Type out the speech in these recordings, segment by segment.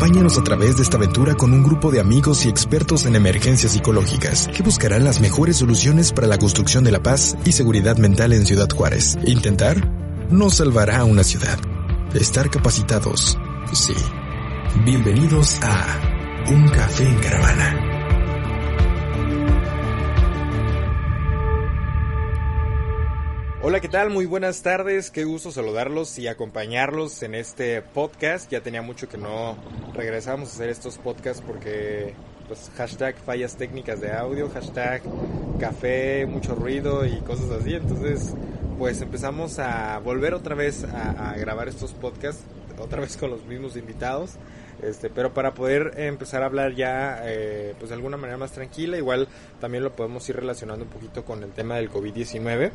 Acompáñanos a través de esta aventura con un grupo de amigos y expertos en emergencias psicológicas que buscarán las mejores soluciones para la construcción de la paz y seguridad mental en Ciudad Juárez. Intentar no salvará a una ciudad. Estar capacitados, sí. Bienvenidos a Un Café en Caravana. Hola, ¿qué tal? Muy buenas tardes. Qué gusto saludarlos y acompañarlos en este podcast. Ya tenía mucho que no regresábamos a hacer estos podcasts porque pues hashtag fallas técnicas de audio, hashtag café, mucho ruido y cosas así. Entonces, pues empezamos a volver otra vez a, a grabar estos podcasts, otra vez con los mismos invitados. Este, pero para poder empezar a hablar ya eh, pues de alguna manera más tranquila, igual también lo podemos ir relacionando un poquito con el tema del COVID-19.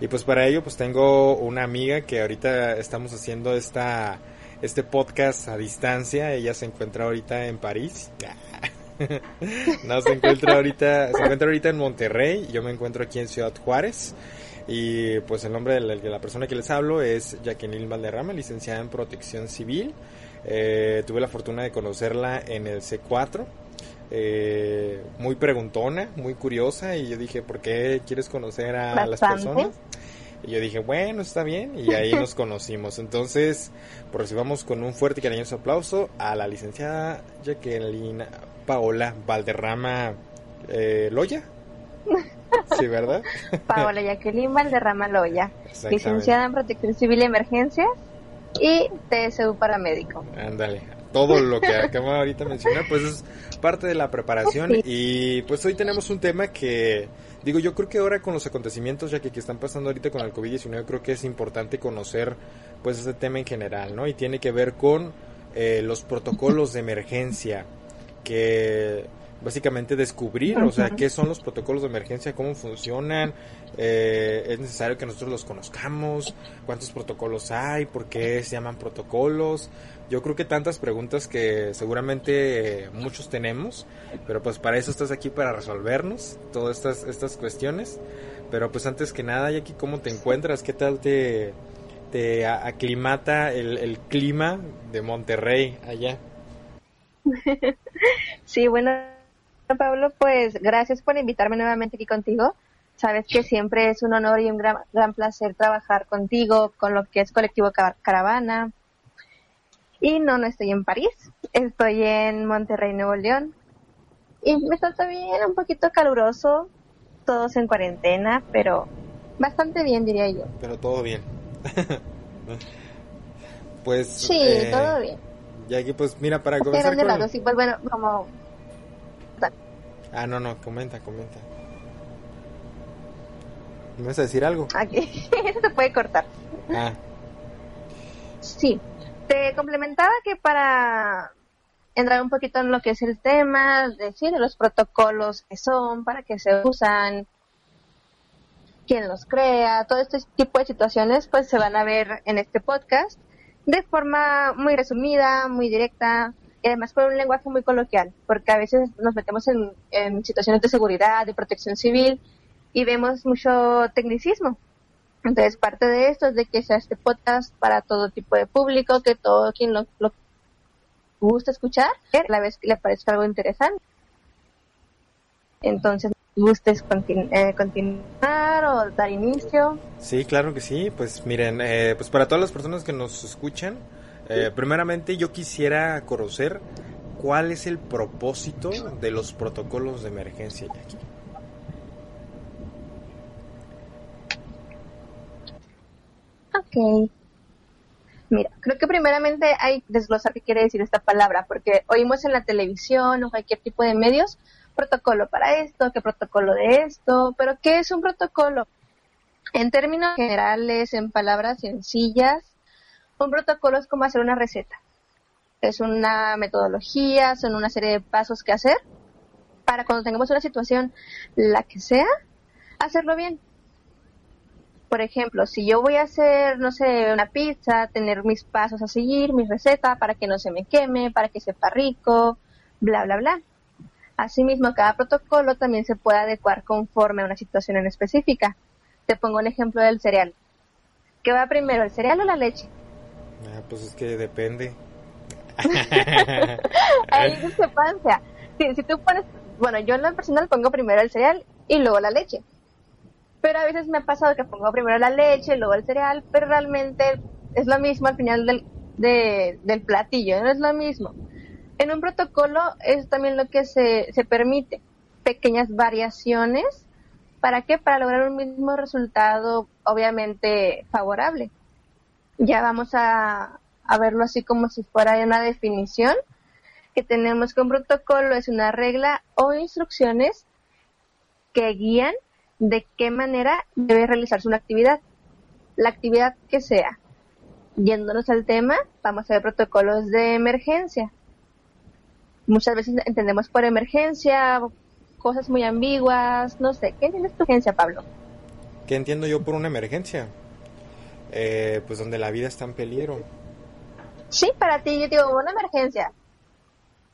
Y pues para ello pues tengo una amiga que ahorita estamos haciendo esta este podcast a distancia, ella se encuentra ahorita en París. no se encuentra ahorita, se encuentra ahorita en Monterrey, yo me encuentro aquí en Ciudad Juárez. Y pues el nombre de la, de la persona que les hablo es Jacqueline Valderrama, licenciada en Protección Civil. Eh, tuve la fortuna de conocerla en el C4. Eh, muy preguntona, muy curiosa y yo dije, ¿por qué quieres conocer a las personas? Y yo dije, bueno, está bien, y ahí nos conocimos. Entonces, pues recibamos con un fuerte y cariñoso aplauso a la licenciada Jacqueline Paola Valderrama eh, Loya. Sí, ¿verdad? Paola Jacqueline Valderrama Loya, licenciada en Protección Civil y Emergencias y TSU paramédico. Ándale, todo lo que acabo ahorita de mencionar, pues es parte de la preparación y pues hoy tenemos un tema que digo, yo creo que ahora con los acontecimientos ya que, que están pasando ahorita con el COVID-19, creo que es importante conocer pues ese tema en general, ¿no? Y tiene que ver con eh, los protocolos de emergencia que básicamente descubrir, o sea, qué son los protocolos de emergencia, cómo funcionan, eh, es necesario que nosotros los conozcamos, cuántos protocolos hay, por qué se llaman protocolos. Yo creo que tantas preguntas que seguramente muchos tenemos, pero pues para eso estás aquí para resolvernos todas estas, estas cuestiones. Pero pues antes que nada, Jackie, ¿cómo te encuentras? ¿Qué tal te, te aclimata el, el clima de Monterrey allá? sí, bueno, Pablo, pues gracias por invitarme nuevamente aquí contigo. Sabes que siempre es un honor y un gran, gran placer trabajar contigo, con lo que es Colectivo Caravana. Y no, no estoy en París, estoy en Monterrey, Nuevo León. Y me está bien un poquito caluroso, todos en cuarentena, pero bastante bien, diría yo. Pero todo bien. pues. Sí, eh, todo bien. Y aquí, pues, mira, para comenzar. Con... Sí, pues bueno, como Ah, no, no, comenta, comenta. ¿Me vas a decir algo? Aquí, eso se puede cortar. Ah. Sí, te complementaba que para entrar un poquito en lo que es el tema, decir los protocolos que son, para qué se usan, quién los crea, todo este tipo de situaciones pues se van a ver en este podcast de forma muy resumida, muy directa, y además con un lenguaje muy coloquial, porque a veces nos metemos en, situaciones de seguridad, de protección civil y vemos mucho tecnicismo. Entonces, parte de esto es de que sea este podcast para todo tipo de público, que todo quien lo, lo gusta escuchar, a la vez que le parezca algo interesante. Entonces, ¿gustes eh, continuar o dar inicio? Sí, claro que sí. Pues miren, eh, pues para todas las personas que nos escuchan, eh, primeramente yo quisiera conocer cuál es el propósito de los protocolos de emergencia, Jackie. Ok. Mira, creo que primeramente hay que desglosar qué quiere decir esta palabra, porque oímos en la televisión o cualquier tipo de medios protocolo para esto, qué protocolo de esto, pero ¿qué es un protocolo? En términos generales, en palabras sencillas, un protocolo es como hacer una receta. Es una metodología, son una serie de pasos que hacer para cuando tengamos una situación, la que sea, hacerlo bien. Por ejemplo, si yo voy a hacer, no sé, una pizza, tener mis pasos a seguir, mi receta para que no se me queme, para que sepa rico, bla, bla, bla. Asimismo, cada protocolo también se puede adecuar conforme a una situación en específica. Te pongo el ejemplo del cereal. ¿Qué va primero, el cereal o la leche? Ah, pues es que depende. Hay discrepancia. Si, si tú pones, bueno, yo en lo personal pongo primero el cereal y luego la leche. Pero a veces me ha pasado que pongo primero la leche, luego el cereal, pero realmente es lo mismo al final del, del platillo, no es lo mismo. En un protocolo es también lo que se, se permite, pequeñas variaciones. ¿Para qué? Para lograr un mismo resultado, obviamente, favorable. Ya vamos a, a verlo así como si fuera una definición, que tenemos que un protocolo es una regla o instrucciones que guían de qué manera debe realizarse una actividad, la actividad que sea. Yéndonos al tema, vamos a ver protocolos de emergencia. Muchas veces entendemos por emergencia cosas muy ambiguas, no sé, ¿qué entiendes tu emergencia, Pablo? ¿Qué entiendo yo por una emergencia? Eh, pues donde la vida está en peligro. Sí, para ti, yo digo, una emergencia,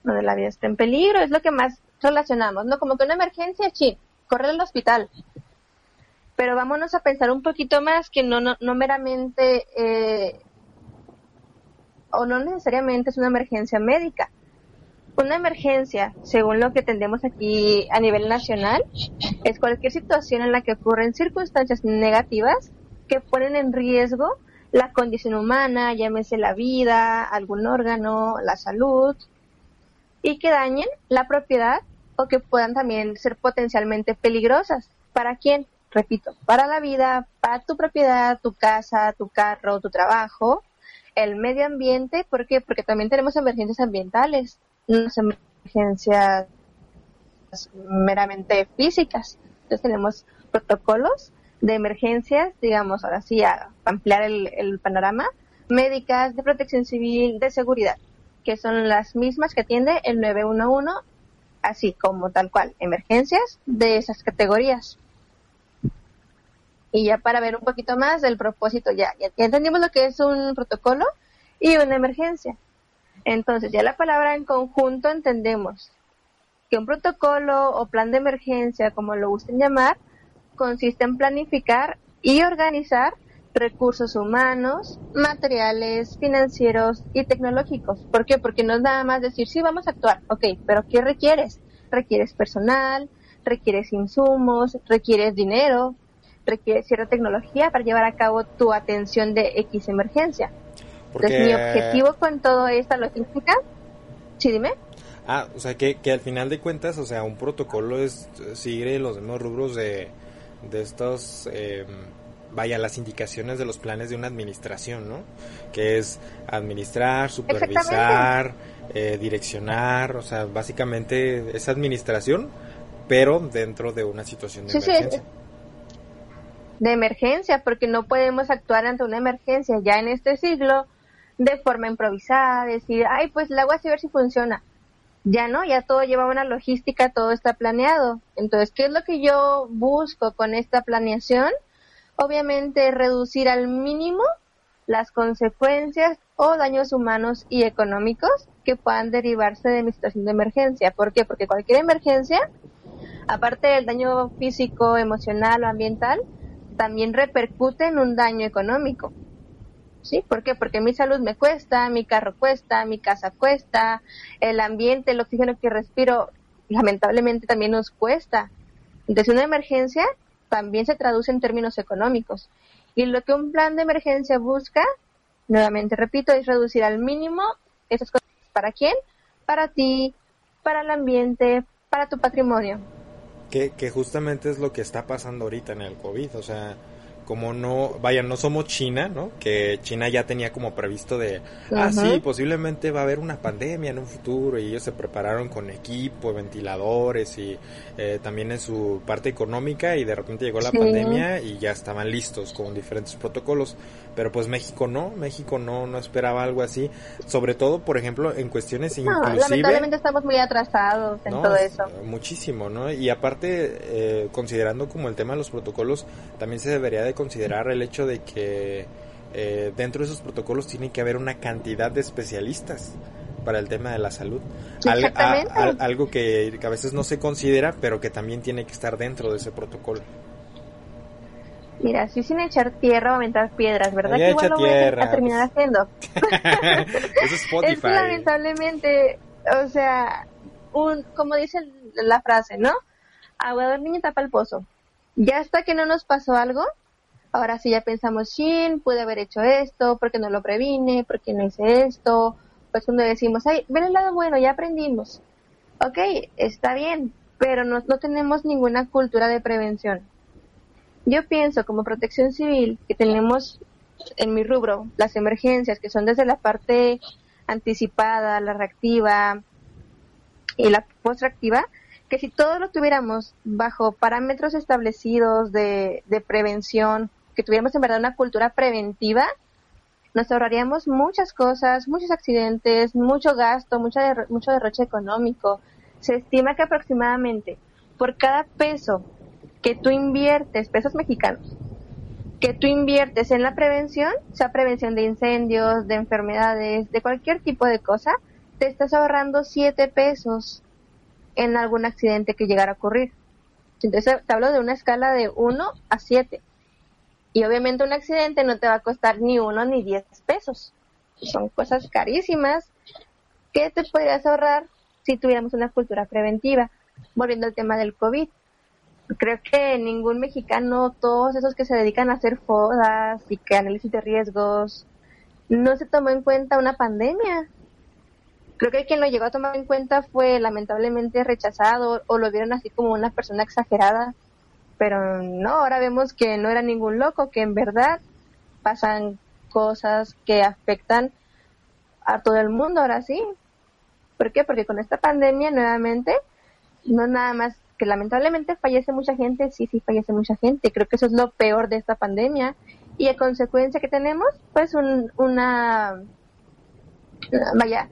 donde la vida está en peligro, es lo que más relacionamos, ¿no? Como que una emergencia, sí, correr al hospital. Pero vámonos a pensar un poquito más que no, no, no meramente, eh, o no necesariamente es una emergencia médica. Una emergencia, según lo que tendemos aquí a nivel nacional, es cualquier situación en la que ocurren circunstancias negativas que ponen en riesgo la condición humana, llámese la vida, algún órgano, la salud, y que dañen la propiedad o que puedan también ser potencialmente peligrosas. ¿Para quién? Repito, para la vida, para tu propiedad, tu casa, tu carro, tu trabajo, el medio ambiente, ¿por qué? Porque también tenemos emergencias ambientales, no emergencias meramente físicas. Entonces tenemos protocolos de emergencias, digamos, ahora sí, a ampliar el, el panorama, médicas, de protección civil, de seguridad, que son las mismas que atiende el 911 así como tal cual, emergencias de esas categorías. Y ya para ver un poquito más del propósito, ya, ya entendimos lo que es un protocolo y una emergencia. Entonces, ya la palabra en conjunto entendemos que un protocolo o plan de emergencia, como lo gusten llamar, consiste en planificar y organizar recursos humanos, materiales, financieros y tecnológicos. ¿Por qué? Porque no es nada más decir, sí, vamos a actuar, ok, pero ¿qué requieres? Requieres personal, requieres insumos, requieres dinero, requieres cierta tecnología para llevar a cabo tu atención de X emergencia. Entonces, mi objetivo con toda esta logística, sí, dime. Ah, o sea, que, que al final de cuentas, o sea, un protocolo es sigue los mismos rubros de, de estos... Eh, vaya, las indicaciones de los planes de una administración, ¿no? Que es administrar, supervisar, eh, direccionar, o sea, básicamente es administración, pero dentro de una situación de emergencia. de emergencia, porque no podemos actuar ante una emergencia ya en este siglo de forma improvisada, decir, ay, pues el agua a ver si funciona. Ya no, ya todo lleva una logística, todo está planeado. Entonces, ¿qué es lo que yo busco con esta planeación? obviamente reducir al mínimo las consecuencias o daños humanos y económicos que puedan derivarse de mi situación de emergencia. ¿Por qué? Porque cualquier emergencia, aparte del daño físico, emocional o ambiental, también repercute en un daño económico. ¿Sí? ¿Por qué? Porque mi salud me cuesta, mi carro cuesta, mi casa cuesta, el ambiente, el oxígeno que respiro, lamentablemente también nos cuesta. Entonces, una emergencia también se traduce en términos económicos. Y lo que un plan de emergencia busca, nuevamente repito, es reducir al mínimo esas cosas. ¿Para quién? Para ti, para el ambiente, para tu patrimonio. Que, que justamente es lo que está pasando ahorita en el COVID. O sea, como no, vaya, no somos China, ¿no? Que China ya tenía como previsto de, ah, sí, posiblemente va a haber una pandemia en un futuro y ellos se prepararon con equipo, ventiladores y eh, también en su parte económica y de repente llegó la pandemia y ya estaban listos con diferentes protocolos. Pero pues México no, México no, no esperaba algo así, sobre todo, por ejemplo, en cuestiones no, lamentablemente estamos muy atrasados en todo eso. Muchísimo, ¿no? Y aparte, eh, considerando como el tema de los protocolos, también se debería de considerar el hecho de que eh, dentro de esos protocolos tiene que haber una cantidad de especialistas para el tema de la salud. algo que, a veces no se considera, pero que también tiene que estar dentro de ese protocolo. Mira, si sin echar tierra o aventar piedras, ¿verdad? que igual lo voy a, terminar haciendo. Eso es Spotify. Es lamentablemente, o sea, un, como dice la frase, ¿no? Agua de niño tapa el pozo. Ya hasta que no nos pasó algo, ahora sí ya pensamos, shin, pude haber hecho esto, porque no lo previne, porque no hice esto, pues cuando decimos, ay, ven el lado bueno, ya aprendimos. Ok, está bien, pero no, no tenemos ninguna cultura de prevención. Yo pienso como protección civil que tenemos en mi rubro las emergencias, que son desde la parte anticipada, la reactiva y la post-reactiva, que si todos lo tuviéramos bajo parámetros establecidos de, de prevención, que tuviéramos en verdad una cultura preventiva, nos ahorraríamos muchas cosas, muchos accidentes, mucho gasto, mucho, mucho derroche económico. Se estima que aproximadamente por cada peso que tú inviertes, pesos mexicanos, que tú inviertes en la prevención, sea prevención de incendios, de enfermedades, de cualquier tipo de cosa, te estás ahorrando siete pesos en algún accidente que llegara a ocurrir. Entonces te hablo de una escala de 1 a 7. Y obviamente un accidente no te va a costar ni uno ni 10 pesos. Son cosas carísimas que te podrías ahorrar si tuviéramos una cultura preventiva. Volviendo al tema del COVID. Creo que ningún mexicano, todos esos que se dedican a hacer fodas y que análisis de riesgos, no se tomó en cuenta una pandemia creo que quien lo llegó a tomar en cuenta fue lamentablemente rechazado o lo vieron así como una persona exagerada, pero no, ahora vemos que no era ningún loco, que en verdad pasan cosas que afectan a todo el mundo ahora sí. ¿Por qué? Porque con esta pandemia nuevamente, no nada más que lamentablemente fallece mucha gente, sí, sí fallece mucha gente, creo que eso es lo peor de esta pandemia y a consecuencia que tenemos, pues un, una, vaya,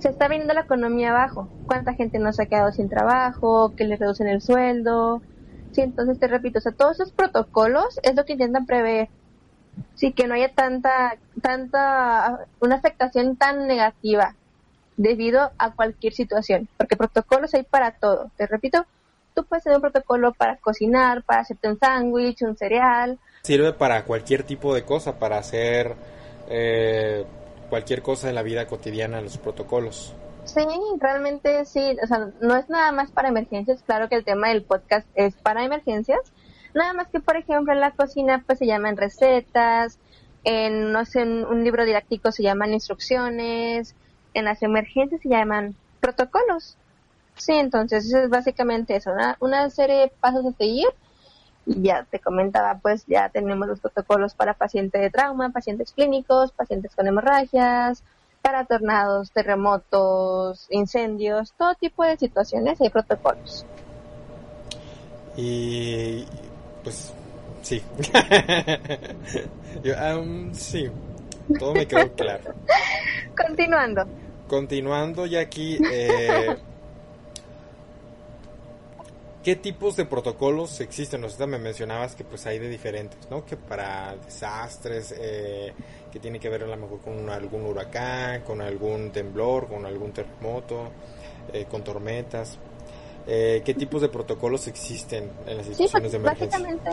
se está viendo la economía abajo. ¿Cuánta gente no se ha quedado sin trabajo? ¿Que le reducen el sueldo? Sí, entonces te repito, o sea, todos esos protocolos es lo que intentan prever. Sí, que no haya tanta, tanta, una afectación tan negativa debido a cualquier situación, porque protocolos hay para todo. Te repito, tú puedes tener un protocolo para cocinar, para hacerte un sándwich, un cereal. Sirve para cualquier tipo de cosa, para hacer eh, cualquier cosa en la vida cotidiana, los protocolos. Sí, realmente sí, o sea, no es nada más para emergencias, claro que el tema del podcast es para emergencias, nada más que por ejemplo en la cocina pues se llaman recetas, en no sé, en un libro didáctico se llaman instrucciones, en las emergencias se llaman protocolos. Sí, entonces eso es básicamente eso, una, una serie de pasos a seguir ya te comentaba, pues ya tenemos los protocolos para pacientes de trauma, pacientes clínicos, pacientes con hemorragias, para tornados, terremotos, incendios, todo tipo de situaciones hay protocolos. Y pues sí. sí, todo me quedó claro. Continuando. Continuando ya aquí, eh, ¿Qué tipos de protocolos existen? Nosotros me mencionabas que pues hay de diferentes, ¿no? Que para desastres, eh, que tiene que ver a lo mejor con algún huracán, con algún temblor, con algún terremoto, eh, con tormentas. Eh, ¿Qué tipos de protocolos existen en las situaciones de emergencia? Básicamente,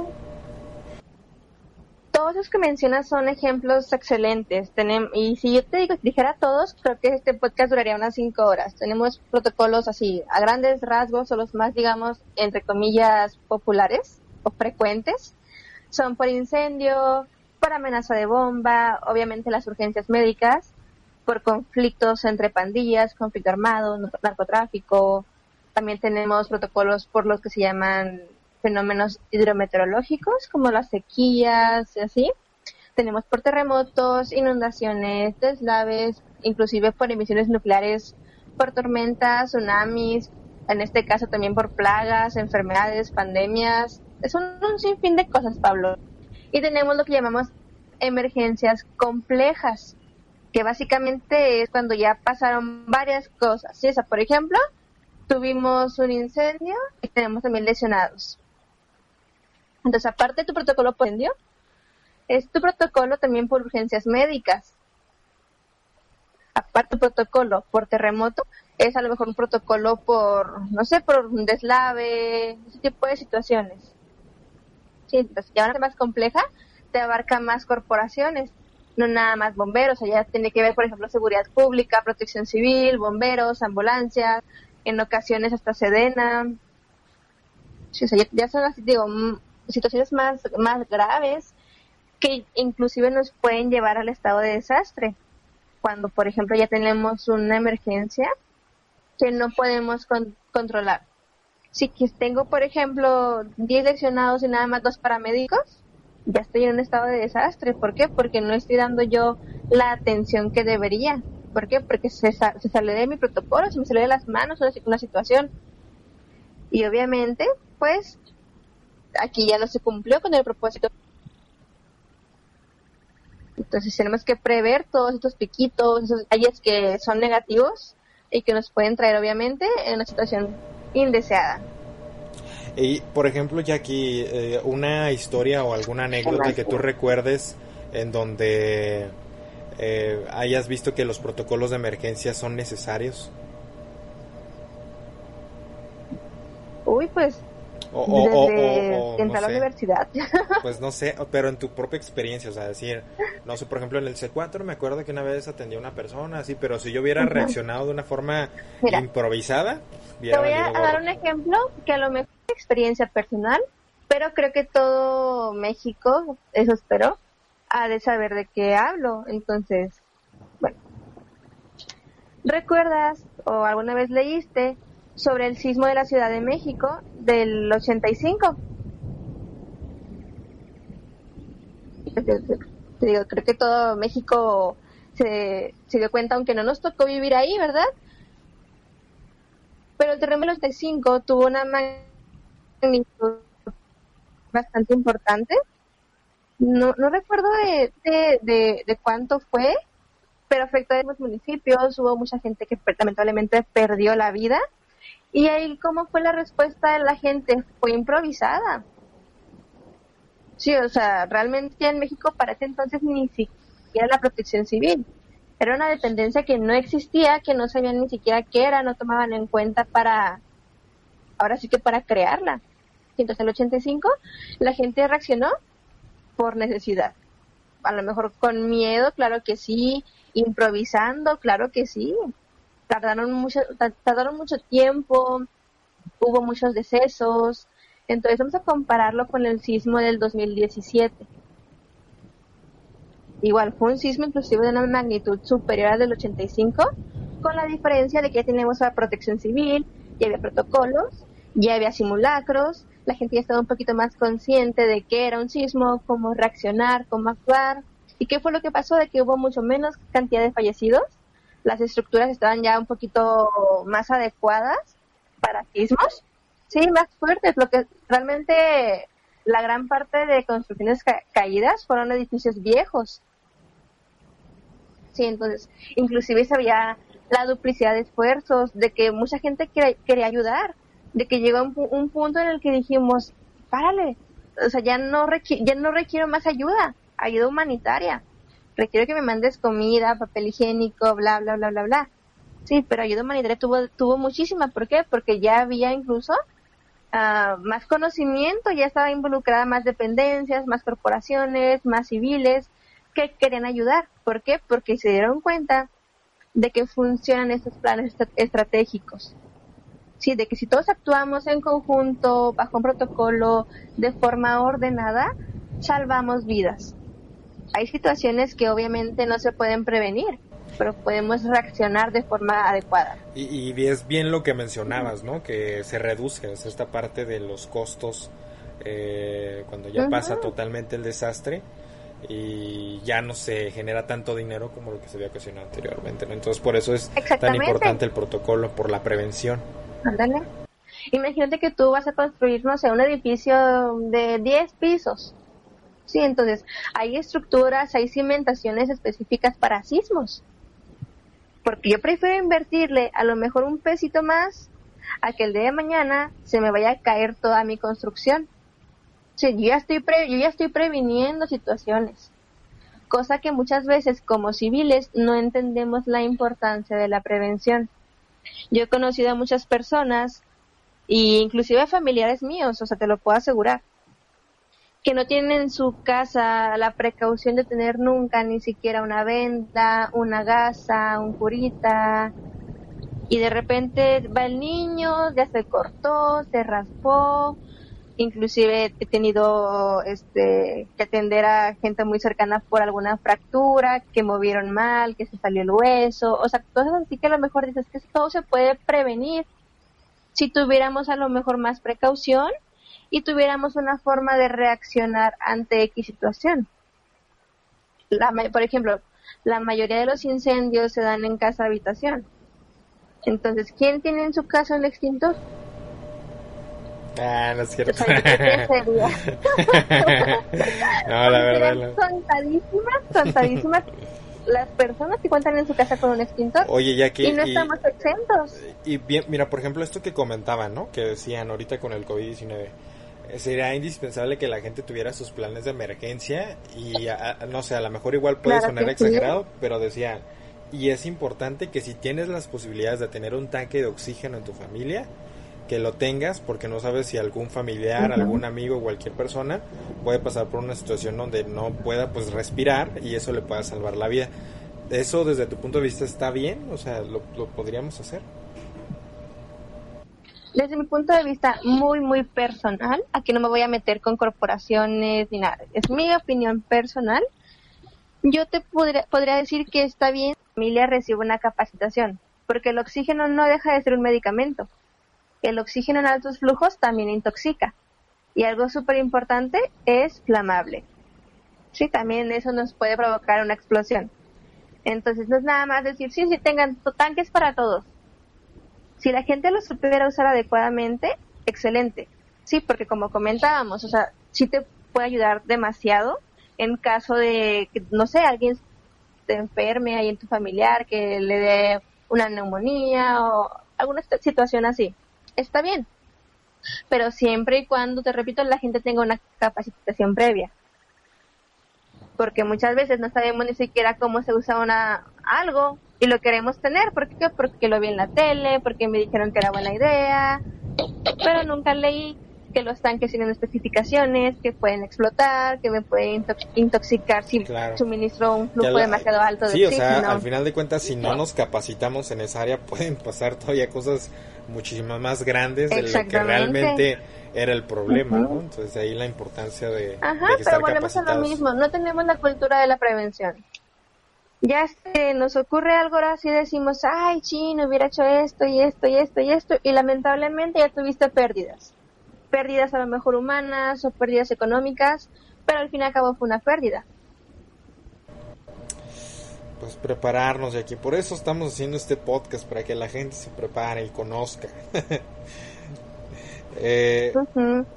todos los que mencionas son ejemplos excelentes. Tenemos, y si yo te digo, dijera todos, creo que este podcast duraría unas cinco horas. Tenemos protocolos así, a grandes rasgos, o los más, digamos, entre comillas, populares o frecuentes. Son por incendio, por amenaza de bomba, obviamente las urgencias médicas, por conflictos entre pandillas, conflicto armado, narcotráfico. También tenemos protocolos por los que se llaman fenómenos hidrometeorológicos como las sequías y así. Tenemos por terremotos, inundaciones, deslaves, inclusive por emisiones nucleares, por tormentas, tsunamis, en este caso también por plagas, enfermedades, pandemias. Es un, un sinfín de cosas, Pablo. Y tenemos lo que llamamos emergencias complejas, que básicamente es cuando ya pasaron varias cosas. O sea, por ejemplo, tuvimos un incendio y tenemos también lesionados. Entonces, aparte de tu protocolo por incendio, es tu protocolo también por urgencias médicas. Aparte tu protocolo por terremoto, es a lo mejor un protocolo por, no sé, por un deslave, ese tipo de situaciones. Sí, entonces ya una más compleja, te abarca más corporaciones, no nada más bomberos, allá tiene que ver, por ejemplo, seguridad pública, protección civil, bomberos, ambulancias, en ocasiones hasta Sedena. Sí, o sea, ya, son así, digo, situaciones más, más graves que inclusive nos pueden llevar al estado de desastre. Cuando, por ejemplo, ya tenemos una emergencia que no podemos controlar. Si tengo, por ejemplo, 10 lesionados y nada más dos paramédicos, ya estoy en un estado de desastre. ¿Por qué? Porque no estoy dando yo la atención que debería. ¿Por qué? Porque se, se sale de mi protocolo, se me sale de las manos una situación. Y obviamente, pues, aquí ya no se cumplió con el propósito. Entonces tenemos que prever todos estos piquitos, esos detalles que son negativos y que nos pueden traer obviamente en una situación indeseada. Y por ejemplo, Jackie, eh, una historia o alguna anécdota que tú recuerdes en donde eh, hayas visto que los protocolos de emergencia son necesarios. Uy, pues o, desde entrar a la universidad. Pues no sé, pero en tu propia experiencia, o sea, decir, no sé, por ejemplo, en el C4 me acuerdo que una vez atendí a una persona así, pero si yo hubiera reaccionado de una forma improvisada, te voy a dar un ejemplo que a lo mejor es experiencia personal, pero creo que todo México, eso espero, ha de saber de qué hablo. Entonces, bueno, ¿recuerdas o alguna vez leíste sobre el sismo de la Ciudad de México del 85. Te digo, creo que todo México se, se dio cuenta, aunque no nos tocó vivir ahí, ¿verdad? Pero el terremoto del 85 tuvo una magnitud bastante importante. No, no recuerdo de, de, de, cuánto fue, pero afectó a los municipios, hubo mucha gente que lamentablemente perdió la vida y ahí, ¿cómo fue la respuesta de la gente? Fue improvisada. Sí, o sea, realmente en México para ese entonces ni siquiera la protección civil. Era una dependencia que no existía, que no sabían ni siquiera qué era, no tomaban en cuenta para, ahora sí que para crearla. Entonces, en el 85, la gente reaccionó por necesidad. A lo mejor con miedo, claro que sí, improvisando, claro que sí tardaron mucho, tardaron mucho tiempo, hubo muchos decesos, entonces vamos a compararlo con el sismo del 2017. Igual fue un sismo inclusive de una magnitud superior al del 85, con la diferencia de que ya tenemos la protección civil, ya había protocolos, ya había simulacros, la gente ya estaba un poquito más consciente de qué era un sismo, cómo reaccionar, cómo actuar. ¿Y qué fue lo que pasó? De que hubo mucho menos cantidad de fallecidos las estructuras estaban ya un poquito más adecuadas para sismos, sí, más fuertes, lo que realmente la gran parte de construcciones caídas fueron edificios viejos. Sí, entonces, inclusive sabía la duplicidad de esfuerzos, de que mucha gente quería, ayudar, de que llegó un, un, punto en el que dijimos, párale, o sea, ya no, ya no requiero más ayuda, ayuda humanitaria requiero que me mandes comida, papel higiénico, bla, bla, bla, bla, bla. Sí, pero ayuda humanitaria tuvo, tuvo muchísima. ¿Por qué? Porque ya había incluso uh, más conocimiento, ya estaba involucrada más dependencias, más corporaciones, más civiles que querían ayudar. ¿Por qué? Porque se dieron cuenta de que funcionan estos planes estratégicos. Sí, de que si todos actuamos en conjunto, bajo un protocolo, de forma ordenada, salvamos vidas hay situaciones que obviamente no se pueden prevenir, pero podemos reaccionar de forma adecuada. Y, es bien lo que mencionabas, ¿no? Que se reduzca esta parte de los costos eh, cuando ya pasa totalmente el desastre y ya no se genera tanto dinero como lo que se había ocasionado anteriormente. Entonces, por eso es tan importante el protocolo, por la prevención. Ándale. Imagínate que tú vas a construir, no sé, un edificio de 10 pisos. Sí, entonces hay estructuras, hay cimentaciones específicas para sismos. Porque yo prefiero invertirle a lo mejor un pesito más a que el día de mañana se me vaya a caer toda mi construcción. Sí, yo ya estoy, yo ya estoy previniendo situaciones. Cosa que muchas veces como civiles no entendemos la importancia de la prevención. Yo he conocido a muchas personas, e inclusive familiares míos, o sea, te lo puedo asegurar, que no tienen en su casa la precaución de tener nunca ni siquiera una venda, una gasa, un curita, y de repente va el niño, ya se cortó, se raspó, inclusive he tenido este que atender a gente muy cercana por alguna fractura, que movieron mal, que se salió el hueso, o sea, cosas así que a lo mejor dices que todo se puede prevenir. Si tuviéramos a lo mejor más precaución y tuviéramos una forma de reaccionar ante X situación. La, por ejemplo, la mayoría de los incendios se dan en casa habitación. Entonces, ¿quién tiene en su casa un extintor? Ah, no es cierto. no, la verdad. Contadísimas, contadísimas las personas que cuentan en su casa con un extintor. Oye, ya que. Y no estamos exentos. Y bien, mira, por ejemplo, esto que comentaban, ¿no? Que decían ahorita con el COVID-19 sería indispensable que la gente tuviera sus planes de emergencia y no sé, a lo mejor igual puede sonar exagerado, pero decía, y es importante que si tienes las posibilidades de tener un tanque de oxígeno en tu familia, que lo tengas porque no sabes si algún familiar, algún amigo, cualquier persona puede pasar por una situación donde no pueda pues respirar y eso le pueda salvar la vida. ¿Eso desde tu punto de vista está bien? O sea, ¿lo, lo podríamos hacer? Desde mi punto de vista muy, muy personal, aquí no me voy a meter con corporaciones ni nada, es mi opinión personal, yo te podría, decir que está bien que la familia reciba una capacitación, porque el oxígeno no deja de ser un medicamento. El oxígeno en altos flujos también intoxica. Y algo súper importante es flamable. Sí, también eso nos puede provocar una explosión. Entonces no es nada más decir, sí, sí, tengan tanques para todos si la gente lo supiera usar adecuadamente, excelente. Sí, porque como comentábamos, o sea, sí te puede ayudar demasiado en caso de que, no sé, alguien te enferme ahí en tu familiar, que le dé una neumonía o alguna situación así. Está bien. Pero siempre y cuando, te repito, la gente tenga una capacitación previa. Porque muchas veces no sabemos ni siquiera cómo se usa una algo y lo queremos tener. ¿Por qué? Porque lo vi en la tele, porque me dijeron que era buena idea, pero nunca leí que los tanques tienen especificaciones, que pueden explotar, que me pueden intoxicar si suministro un flujo demasiado alto de Sí, o sea, al final de cuentas, si no nos capacitamos en esa área, pueden pasar todavía cosas muchísimas más grandes de lo que realmente era el problema, ¿no? Entonces ahí la importancia de, Ajá, pero volvemos a lo mismo, no tenemos la cultura de la prevención ya se nos ocurre algo ahora sí decimos, ay, chino, hubiera hecho esto y esto y esto y esto, y lamentablemente ya tuviste pérdidas. Pérdidas a lo mejor humanas o pérdidas económicas, pero al fin y al cabo fue una pérdida. Pues prepararnos y aquí, por eso estamos haciendo este podcast, para que la gente se prepare y conozca. eh,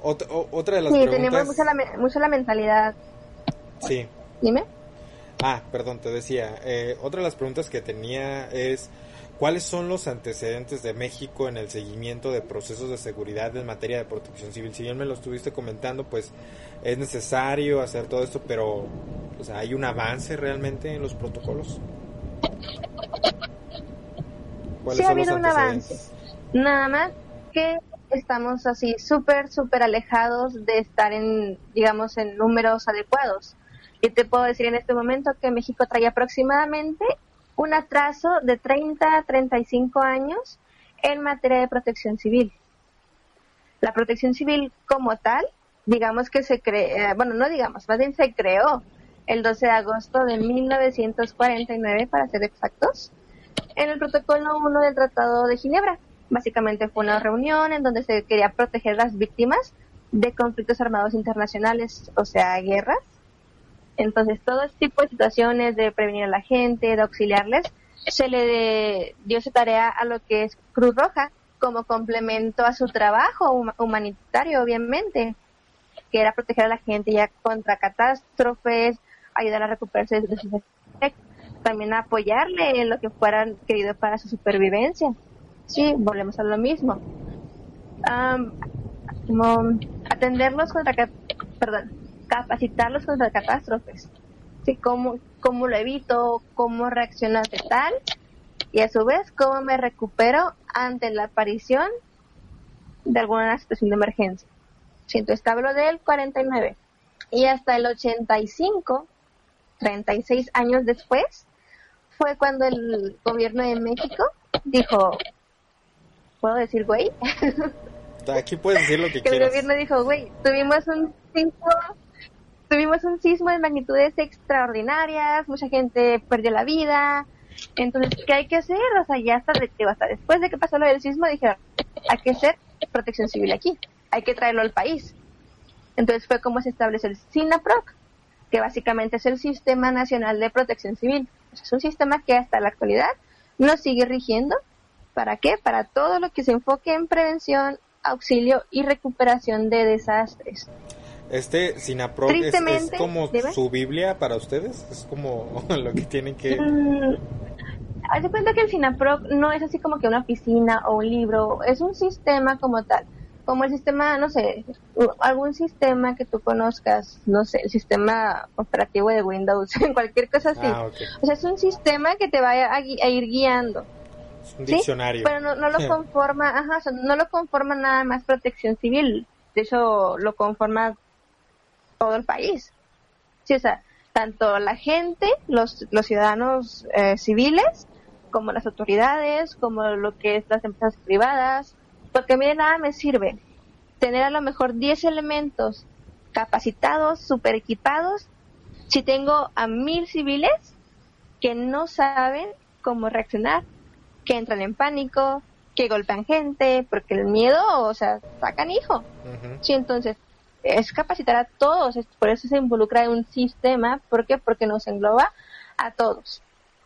otra de las sí, tenemos mucha la, mucha la mentalidad. Sí. Dime. Ah, perdón, te decía, eh, otra de las preguntas que tenía es, ¿cuáles son los antecedentes de México en el seguimiento de procesos de seguridad en materia de protección civil? Si bien me lo estuviste comentando, pues es necesario hacer todo esto, pero ¿hay un avance realmente en los protocolos? Sí ha habido un avance, nada más que estamos así súper, súper alejados de estar en, digamos, en números adecuados y te puedo decir en este momento que México trae aproximadamente un atraso de 30 a 35 años en materia de protección civil. La protección civil como tal, digamos que se creó, eh, bueno, no digamos, más bien se creó el 12 de agosto de 1949, para ser exactos, en el protocolo 1 del Tratado de Ginebra. Básicamente fue una reunión en donde se quería proteger las víctimas de conflictos armados internacionales, o sea, guerras. Entonces, todo este tipo de situaciones de prevenir a la gente, de auxiliarles, se le dio esa tarea a lo que es Cruz Roja como complemento a su trabajo humanitario, obviamente, que era proteger a la gente ya contra catástrofes, ayudar a recuperarse de sus efectos, también apoyarle en lo que fuera querido para su supervivencia. Sí, volvemos a lo mismo. como atenderlos contra, perdón, capacitarlos contra catástrofes. Sí, cómo, cómo lo evito, cómo reacciono ante tal y a su vez cómo me recupero ante la aparición de alguna situación de emergencia. Siento establo del 49 y hasta el 85, 36 años después, fue cuando el gobierno de México dijo, ¿puedo decir güey? Aquí puedes decir lo que, que quieras. El gobierno dijo, güey, tuvimos un sismo, tuvimos un sismo de magnitudes extraordinarias, mucha gente perdió la vida, entonces, ¿qué hay que hacer? O sea, ya hasta, hasta después de que pasó lo del sismo, dijeron, hay que hacer protección civil aquí, hay que traerlo al país. Entonces fue como se establece el SINAPROC, que básicamente es el Sistema Nacional de Protección Civil. Es un sistema que hasta la actualidad nos sigue rigiendo. ¿Para qué? Para todo lo que se enfoque en prevención, auxilio y recuperación de desastres. Este SINAPROC es, como su Biblia para ustedes, es como lo que tienen que... Mm, haz de cuenta que el SINAPROC no es así como que una oficina o un libro, es un sistema como tal como el sistema, no sé, algún sistema que tú conozcas, no sé, el sistema operativo de Windows, cualquier cosa así. Ah, o sea, es un sistema que te vaya a, ir guiando. un diccionario. Pero no, no lo conforma, ajá, no lo conforma nada más protección civil. De hecho, lo conforma todo el país. Sí, o sea, tanto la gente, los, los ciudadanos eh, civiles, como las autoridades, como lo que es las empresas privadas, porque a mí de nada me sirve tener a lo mejor 10 elementos capacitados, super equipados, si tengo a mil civiles que no saben cómo reaccionar, que entran en pánico, que golpean gente, porque el miedo, o sea, sacan hijo. Sí, entonces, es capacitar a todos, por eso se involucra en un sistema, ¿por qué? Porque nos engloba a todos.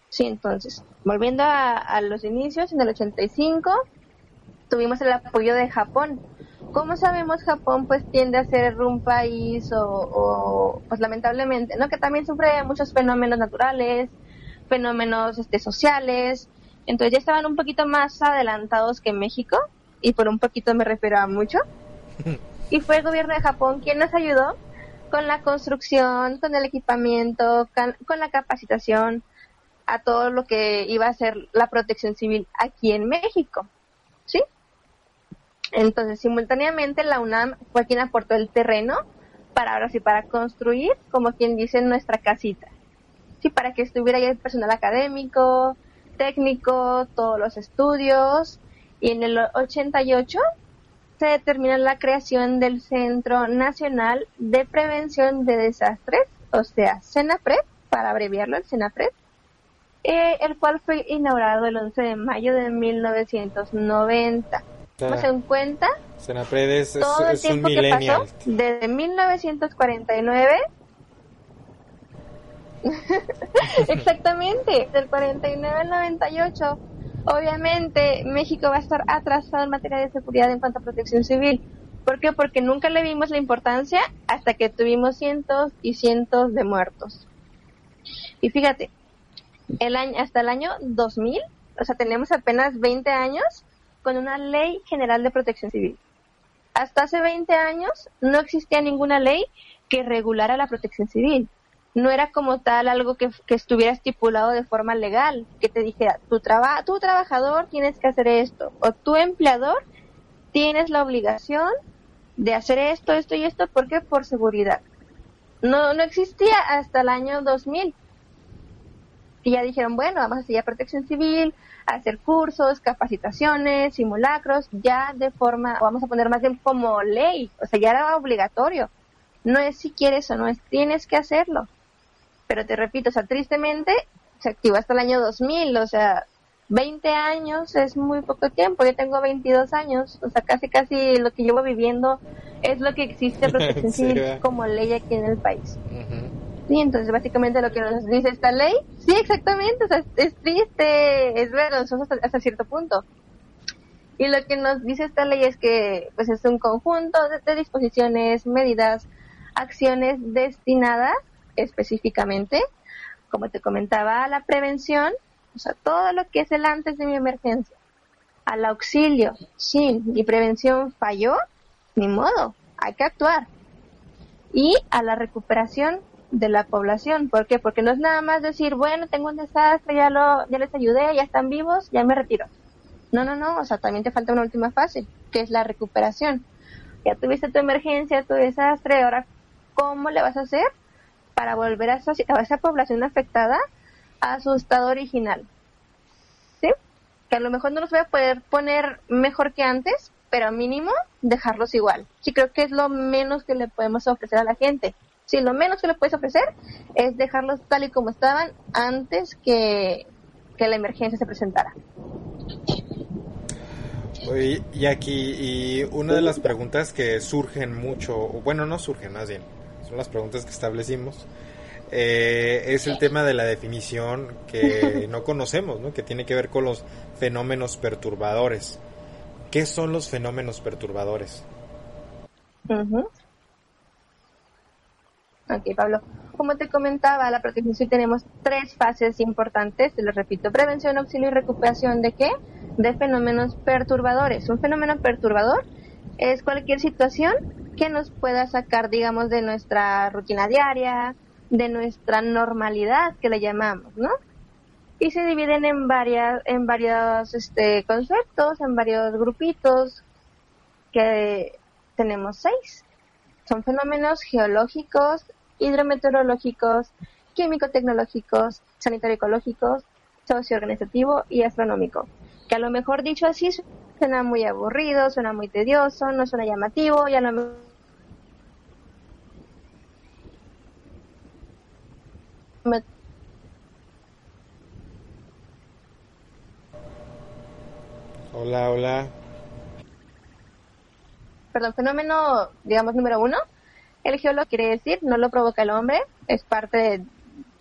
Sí, entonces, volviendo a, a los inicios, en el 85, tuvimos el apoyo de Japón. Como sabemos, Japón pues tiende a ser un país o, pues lamentablemente, ¿no? Que también sufre muchos fenómenos naturales, fenómenos este, sociales. Entonces ya estaban un poquito más adelantados que México y por un poquito me refiero a mucho. Y fue el gobierno de Japón quien nos ayudó con la construcción, con el equipamiento, con la capacitación a todo lo que iba a ser la protección civil aquí en México. ¿Sí? Entonces, simultáneamente la UNAM fue quien aportó el terreno para ahora sí, para construir, como quien dice, nuestra casita. Sí, para que estuviera ya el personal académico, técnico, todos los estudios. Y en el 88 se determina la creación del Centro Nacional de Prevención de Desastres, o sea, CENAPRED, para abreviarlo, el CENAPRED, eh, el cual fue inaugurado el 11 de mayo de 1990 Tomamos en cuenta todo el tiempo que pasó desde 1949 Exactamente, del 49 al 98. Obviamente México va a estar atrasado en materia de seguridad en cuanto a protección civil. ¿Por qué? Porque nunca le vimos la importancia hasta que tuvimos cientos y cientos de muertos. Y fíjate, el año, hasta el año 2000, o sea, tenemos apenas 20 años con una ley general de protección civil. Hasta hace 20 años no existía ninguna ley que regulara la protección civil. No era como tal algo que, estuviera estipulado de forma legal, que te dijera, tu, traba, tu trabajador tienes que hacer esto, o tu empleador tienes la obligación de hacer esto, esto y esto, porque por seguridad. No, no existía hasta el año 2000. Y ya dijeron, bueno, vamos a hacer protección civil, hacer cursos, capacitaciones, simulacros, ya de forma, vamos a poner más bien como ley, o sea, ya era obligatorio. No es si quieres o no es, tienes que hacerlo. Pero te repito, o sea, tristemente se activó hasta el año 2000, o sea, 20 años es muy poco tiempo, yo tengo 22 años, o sea, casi casi lo que llevo viviendo es lo que existe protección civil como ley aquí en el país. Sí, entonces básicamente lo que nos dice esta ley, sí, exactamente, o sea, es, triste, es vergonzoso hasta, hasta, cierto punto. Y lo que nos dice esta ley es que pues es un conjunto de disposiciones, medidas, acciones destinadas específicamente, como te comentaba, a la prevención, o sea, todo lo que es el antes de mi emergencia, al auxilio, sí, mi prevención falló, ni modo, hay que actuar. Y a la recuperación de la población. ¿Por qué? Porque no es nada más decir, bueno, tengo un desastre, ya, lo, ya les ayudé, ya están vivos, ya me retiro. No, no, no, o sea, también te falta una última fase, que es la recuperación. Ya tuviste tu emergencia, tu desastre, ahora, ¿cómo le vas a hacer para volver a, esa población afectada a su estado original? ¿Sí? Que a lo mejor no los voy a poder poner mejor que antes, pero mínimo dejarlos igual. Sí, creo que es lo menos que le podemos ofrecer a la gente. Sí, lo menos que le puedes ofrecer es dejarlos tal y como estaban antes que, que la emergencia se presentara. y aquí, y una de las preguntas que surgen mucho, bueno, no surgen más bien, son las preguntas que establecimos, eh, es el tema de la definición que no conocemos, ¿no? que tiene que ver con los fenómenos perturbadores. ¿Qué son los fenómenos perturbadores? Ok, Pablo. Como te comentaba, la protección tenemos tres fases importantes, te lo repito, prevención, auxilio y recuperación de qué? De fenómenos perturbadores. Un fenómeno perturbador es cualquier situación que nos pueda sacar, digamos, de nuestra rutina diaria, de nuestra normalidad, que le llamamos, ¿no? y se dividen en varias en varios este, conceptos, en varios grupitos que tenemos seis. Son fenómenos geológicos, hidrometeorológicos, químico-tecnológicos, sanitario-ecológicos, socioorganizativo y astronómico. Que a lo mejor dicho así suena muy aburrido, suena muy tedioso, no suena llamativo y a lo mejor Hola, hola. Perdón, fenómeno, digamos, número uno. El geólogo quiere decir, no lo provoca el hombre, es parte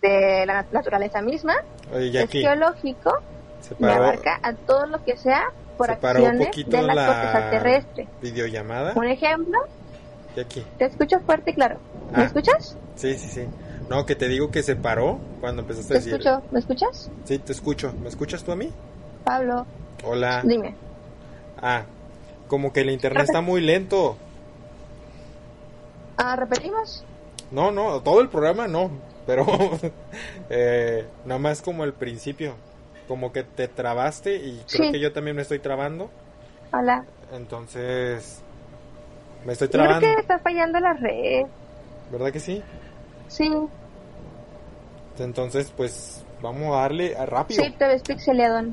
de, la naturaleza misma. es geológico y abarca a todo lo que sea por acciones de la, corteza terrestre. Videollamada. Un ejemplo. Y aquí. Te escucho fuerte y claro. ¿Me ah. escuchas? Sí, sí, sí. No, que te digo que se paró cuando empezaste a decir. Escucho. ¿Me escuchas? Sí, te escucho. ¿Me escuchas tú a mí? Pablo. Hola. Dime. Ah, como que el internet está muy lento. Ah, ¿repetimos? No, no, todo el programa no, pero eh, nada más como el principio. Como que te trabaste y creo que yo también me estoy trabando. Hola. Entonces, me estoy trabando. Creo que está fallando la red. ¿Verdad que sí? Sí. Entonces, pues, vamos a darle a rápido. Sí, te ves pixeleado.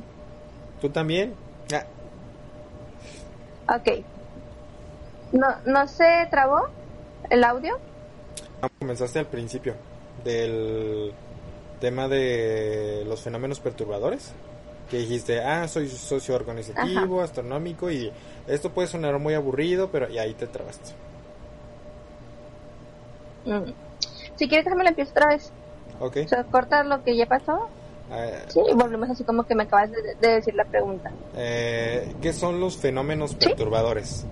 ¿Tú también? Ok. ¿No, ¿No se trabó el audio? Comenzaste al principio del tema de los fenómenos perturbadores. Que dijiste, ah, soy socio organizativo, astronómico y esto puede sonar muy aburrido, pero y ahí te trabaste. Mm. Si quieres, déjame lo empiezo otra vez. Ok. O sea, cortar lo que ya pasó eh, sí, volvemos así como que me acabas de, decir la pregunta. Eh, ¿Qué son los fenómenos perturbadores?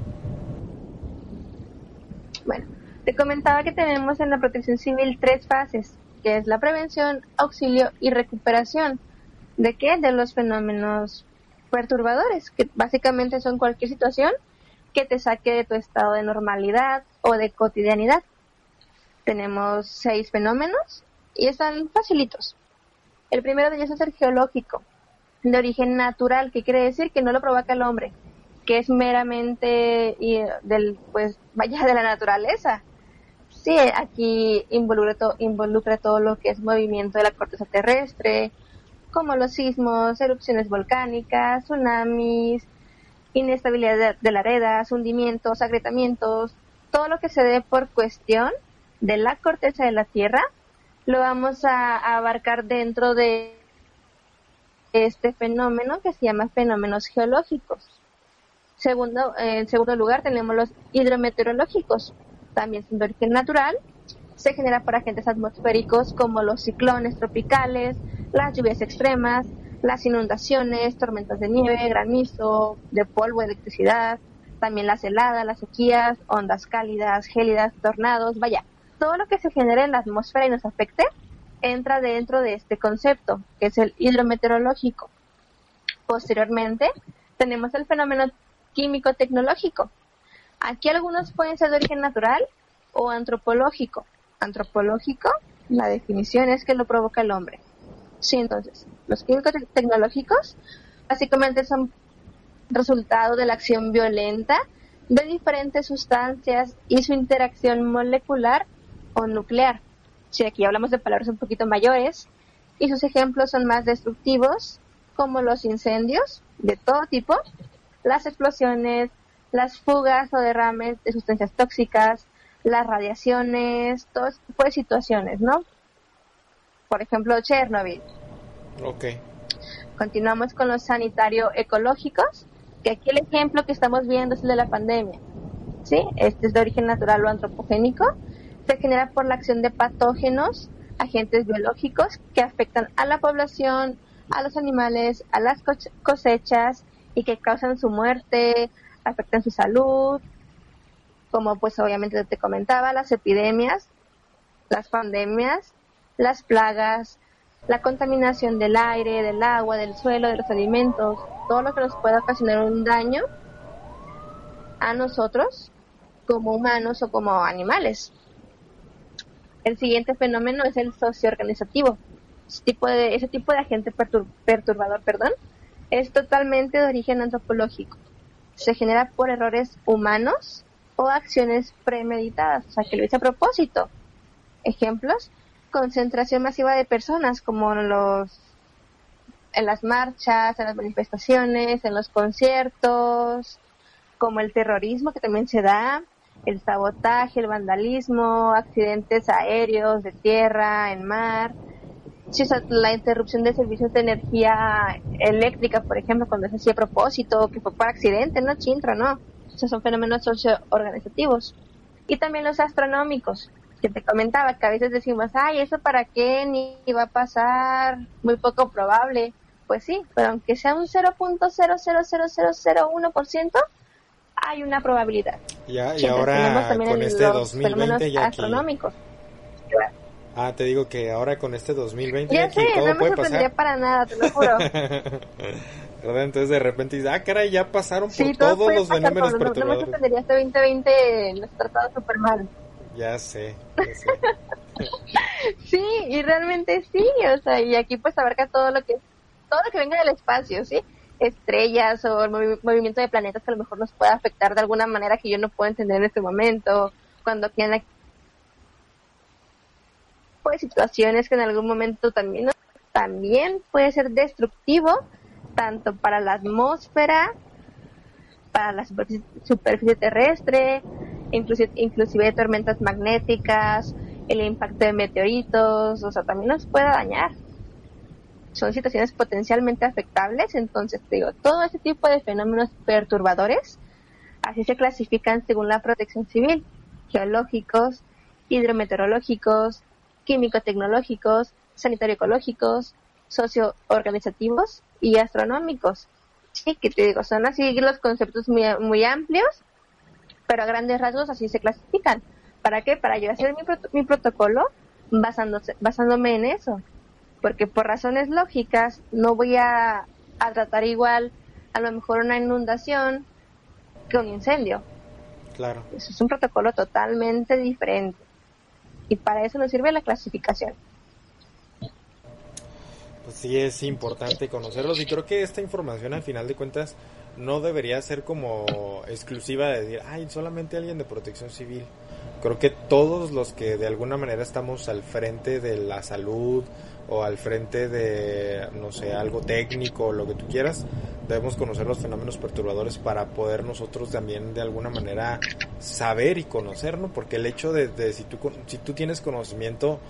Bueno, te comentaba que tenemos en la protección civil tres fases, que es la prevención, auxilio y recuperación. ¿De qué? De los fenómenos perturbadores, que básicamente son cualquier situación que te saque de tu estado de normalidad o de cotidianidad. Tenemos seis fenómenos y están facilitos. El primero de ellos es el geológico, de origen natural, que quiere decir que no lo provoca el hombre, que es meramente del, pues, vaya de la naturaleza. Sí, aquí involucra, involucra todo lo que es movimiento de la corteza terrestre, como los sismos, erupciones volcánicas, tsunamis, inestabilidad de la aredas, hundimientos, agrietamientos, todo lo que se dé por cuestión de la corteza de la Tierra lo vamos a, abarcar dentro de este fenómeno que se llama fenómenos geológicos. Segundo, en segundo lugar tenemos los hidrometeorológicos, también son de origen natural, se genera por agentes atmosféricos como los ciclones tropicales, las lluvias extremas, las inundaciones, tormentas de nieve, granizo, de polvo, electricidad, también las heladas, las sequías, ondas cálidas, gélidas, tornados, vaya, todo lo que se genera en la atmósfera y nos afecte entra dentro de este concepto, que es el hidrometeorológico. Posteriormente, tenemos el fenómeno químico-tecnológico. Aquí algunos pueden ser de origen natural o antropológico. Antropológico, la definición es que lo provoca el hombre. Sí, entonces, los químicos tecnológicos básicamente son resultado de la acción violenta de diferentes sustancias y su interacción molecular o nuclear. Si aquí hablamos de palabras un poquito mayores, y sus ejemplos son más destructivos, como los incendios de todo tipo, las explosiones, las fugas o derrames de sustancias tóxicas, las radiaciones, todo tipo de situaciones, ¿no? Por ejemplo, Chernobyl. Ok. Continuamos con los sanitario-ecológicos, que aquí el ejemplo que estamos viendo es el de la pandemia. ¿Sí? Este es de origen natural o antropogénico. Se genera por la acción de patógenos, agentes biológicos que afectan a la población, a los animales, a las cosechas y que causan su muerte, afectan su salud, como pues obviamente te comentaba, las epidemias, las pandemias, las plagas, la contaminación del aire, del agua, del suelo, de los alimentos, todo lo que nos pueda ocasionar un daño a nosotros como humanos o como animales. El siguiente fenómeno es el socioorganizativo. Ese tipo de, ese tipo de agente perturbador perdón, es totalmente de origen antropológico. Se genera por errores humanos o acciones premeditadas, o sea, que lo hice a propósito. Ejemplos, concentración masiva de personas, como los en las marchas, en las manifestaciones, en los conciertos, como el terrorismo que también se da, el sabotaje, el vandalismo, accidentes aéreos, de tierra, en mar, la interrupción de servicios de energía eléctrica, por ejemplo, cuando es así a propósito, que fue por accidente, no chintra, no. Esos son fenómenos socio-organizativos. Y también los astronómicos, que te comentaba, que a veces decimos, ay, ¿eso para qué? Ni va a pasar, muy poco probable. Pues sí, pero aunque sea un 0.00001%, hay una probabilidad. Ya, y ahora con este 2020 ya astronómicos. Ah, te digo que ahora con este 2020 ya sé, todo no me sorprendería para nada, te lo juro. Entonces de repente dices, ah, caray, ya pasaron por todos los fenómenos perturbadores. No, me sorprendería este 2020 los tratado súper mal. Ya sé, ya sé. sí, y realmente sí, o sea, y aquí pues abarca todo lo que todo lo que venga del espacio, ¿sí? Estrellas o el movimiento de planetas que a lo mejor nos puede afectar de alguna manera que yo no puedo entender en este momento, cuando quieran pues situaciones que en algún momento también también puede ser destructivo tanto para la atmósfera, para la superficie, terrestre, inclusive, tormentas magnéticas, el impacto de meteoritos, o sea, también nos puede dañar. Son situaciones potencialmente afectables, entonces digo, todo ese tipo de fenómenos perturbadores, así se clasifican según la protección civil, geológicos, hidrometeorológicos, químico-tecnológicos, sanitario-ecológicos, socio-organizativos y astronómicos. Sí, que te digo, son así los conceptos muy, muy amplios, pero a grandes rasgos así se clasifican. ¿Para qué? Para yo hacer mi, mi protocolo basándose, basándome en eso. Porque por razones lógicas no voy a, a tratar igual a lo mejor una inundación que un incendio. Claro. Eso es un protocolo totalmente diferente y para eso nos sirve la clasificación. Pues sí es importante conocerlos y creo que esta información al final de cuentas no debería ser como exclusiva de decir, ay, solamente alguien de protección civil. Creo que todos los que de alguna manera estamos al frente de la salud o al frente de, no sé, algo técnico o lo que tú quieras, debemos conocer los fenómenos perturbadores para poder nosotros también de alguna manera saber y conocer, ¿no? Porque el hecho de, de si, tú, si tú tienes conocimiento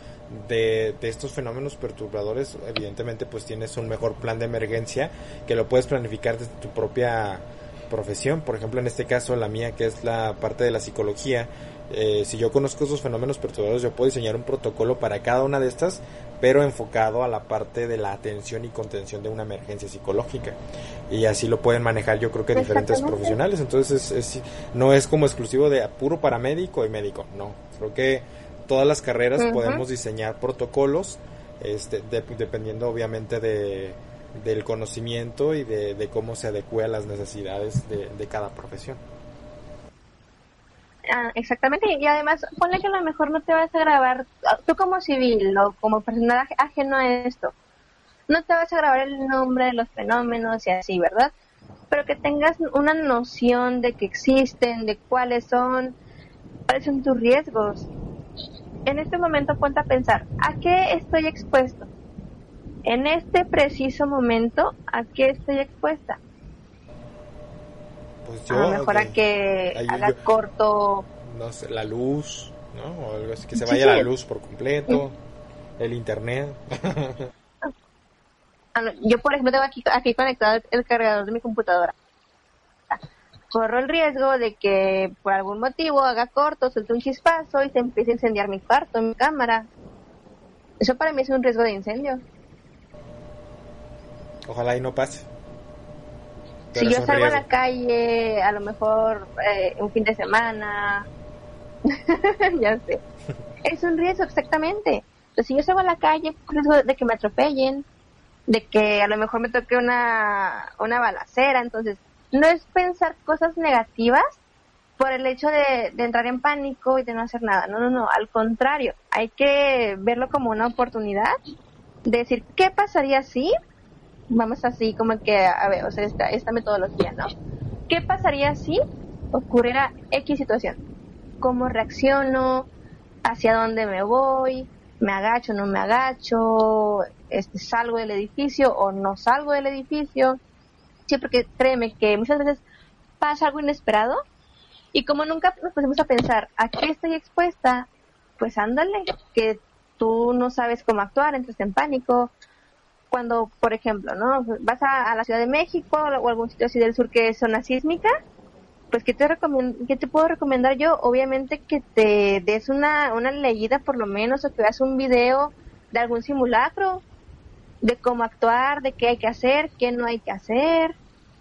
de, de, estos fenómenos perturbadores, evidentemente pues tienes un mejor plan de emergencia que lo puedes planificar desde tu propia profesión, por ejemplo en este caso la mía que es la parte de la psicología, eh, si yo conozco esos fenómenos perturbadores yo puedo diseñar un protocolo para cada una de estas, pero enfocado a la parte de la atención y contención de una emergencia psicológica. Y así lo pueden manejar yo creo que diferentes profesionales, entonces es, no es como exclusivo de puro paramédico y médico, no, creo que todas las carreras podemos diseñar protocolos, este, dependiendo obviamente de, del conocimiento y de, cómo se adecue a las necesidades de, cada profesión. Ah, exactamente, y además ponle que a lo mejor no te vas a grabar, tú como civil o como personaje ajeno a esto, no te vas a grabar el nombre de los fenómenos y así, ¿verdad? Pero que tengas una noción de que existen, de cuáles son, cuáles son tus riesgos. En este momento ponte a pensar, ¿a qué estoy expuesto? en este preciso momento, ¿a qué estoy expuesta? Pues a lo mejor a que haga corto. No sé, la luz, ¿no? O algo así, que se vaya la luz por completo, el internet. Ah, yo, por ejemplo, tengo aquí, aquí conectado el cargador de mi computadora. Corro el riesgo de que por algún motivo haga corto, suelte un chispazo y se empiece a incendiar mi cuarto, mi cámara. Eso para mí es un riesgo de incendio. Ojalá y no pase. Si yo salgo a la calle, a lo mejor eh, un fin de semana, ya sé. es un riesgo, exactamente. Entonces, si yo salgo a la calle, riesgo de que me atropellen, de que a lo mejor me toque una, una balacera. Entonces, no es pensar cosas negativas por el hecho de, de, entrar en pánico y de no hacer nada. No, no, no. Al contrario, hay que verlo como una oportunidad de decir, ¿qué pasaría si vamos así como que a ver, o sea, esta, esta metodología, ¿no? ¿Qué pasaría si ocurriera X situación? ¿Cómo reacciono? ¿Hacia dónde me voy? ¿Me agacho, no me agacho? Este, ¿Salgo del edificio o no salgo del edificio? Sí, porque créeme que muchas veces pasa algo inesperado y como nunca nos pusimos a pensar, ¿a qué estoy expuesta? Pues ándale, que tú no sabes cómo actuar, entras en pánico, cuando, por ejemplo, ¿no? Vas a, la Ciudad de México o algún sitio así del sur que es zona sísmica, pues ¿qué te, qué te puedo recomendar yo? Obviamente que te des una, una leída por lo menos o que veas un video de algún simulacro, de cómo actuar, de qué hay que hacer, qué no hay que hacer.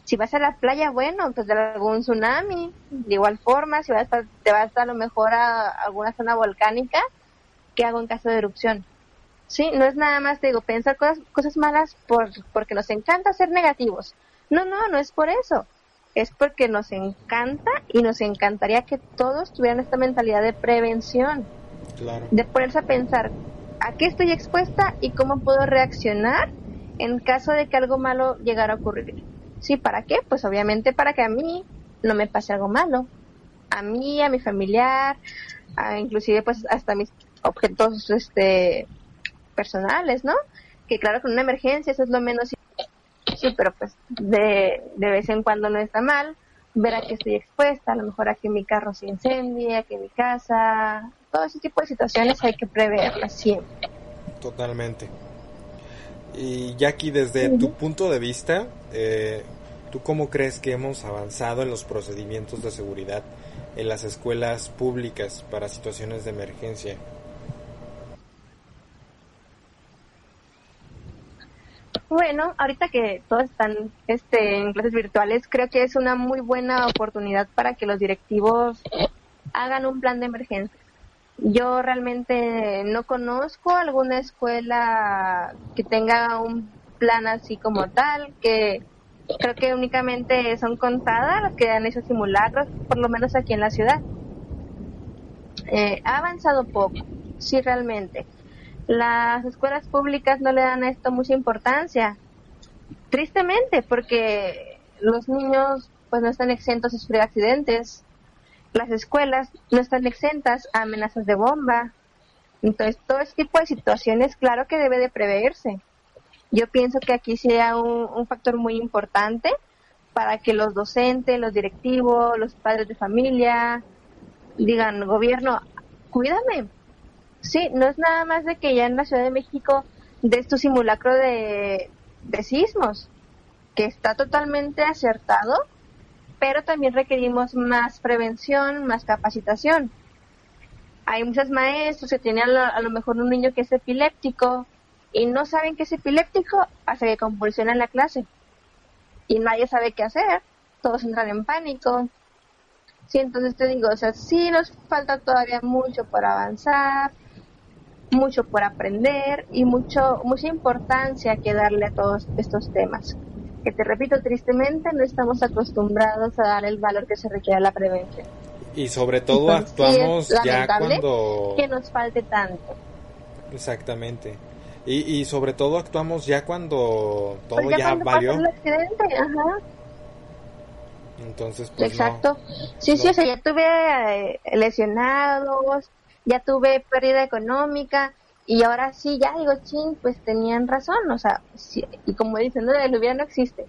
Si vas a la playa, bueno, pues de algún tsunami. De igual forma, si vas a, te vas a, a lo mejor a alguna zona volcánica, ¿qué hago en caso de erupción? Sí, no es nada más, digo, pensar cosas, cosas malas por, porque nos encanta ser negativos. No, no, no es por eso. Es porque nos encanta y nos encantaría que todos tuvieran esta mentalidad de prevención. De ponerse a pensar, ¿a qué estoy expuesta y cómo puedo reaccionar en caso de que algo malo llegara a ocurrir? Sí, ¿para qué? Pues obviamente para que a mí no me pase algo malo. A mí, a mi familiar, a inclusive pues hasta mis objetos este personales, ¿no? Que claro, con una emergencia eso es lo menos... Sí, pero pues de, de vez en cuando no está mal ver a que estoy expuesta, a lo mejor a que mi carro se incendie, a que mi casa, todo ese tipo de situaciones hay que preverlas siempre. Totalmente. Y Jackie, desde tu punto de vista, eh, ¿tú cómo crees que hemos avanzado en los procedimientos de seguridad en las escuelas públicas para situaciones de emergencia? Bueno, ahorita que todos están este, en clases virtuales, creo que es una muy buena oportunidad para que los directivos hagan un plan de emergencia. Yo realmente no conozco alguna escuela que tenga un plan así como tal, que creo que únicamente son contadas las que han hecho simulacros, por lo menos aquí en la ciudad. Eh, ha avanzado poco, sí realmente las escuelas públicas no le dan a esto mucha importancia. Tristemente, porque los niños pues no están exentos a sufrir accidentes, las escuelas no están exentas a amenazas de bomba. Entonces, todo este tipo de situaciones, claro que debe de preverse. Yo pienso que aquí sería un, un factor muy importante para que los docentes, los directivos, los padres de familia digan, gobierno, cuídame. Sí, no es nada más de que ya en la Ciudad de México de tu simulacro de, de sismos, que está totalmente acertado, pero también requerimos más prevención, más capacitación. Hay muchos maestros que tienen a lo, mejor un niño que es epiléptico y no saben que es epiléptico hasta que convulsiona en la clase. Y nadie sabe qué hacer, todos entran en pánico. Sí, entonces te digo, o sea, sí nos falta todavía mucho por avanzar, mucho por aprender y mucho mucha importancia que darle a todos estos temas que te repito, tristemente no estamos acostumbrados a dar el valor que se requiere a la prevención. Y sobre todo actuamos ya cuando... Que nos falte tanto. Exactamente. Y, y sobre todo actuamos ya cuando todo ya, valió. accidente, ajá. Entonces, pues Exacto. sí, sí, o sea, ya tuve eh, lesionados, ya tuve pérdida económica, y ahora sí, ya digo, ching, pues tenían razón, o sea, y como dicen, no, el hubiera no existe.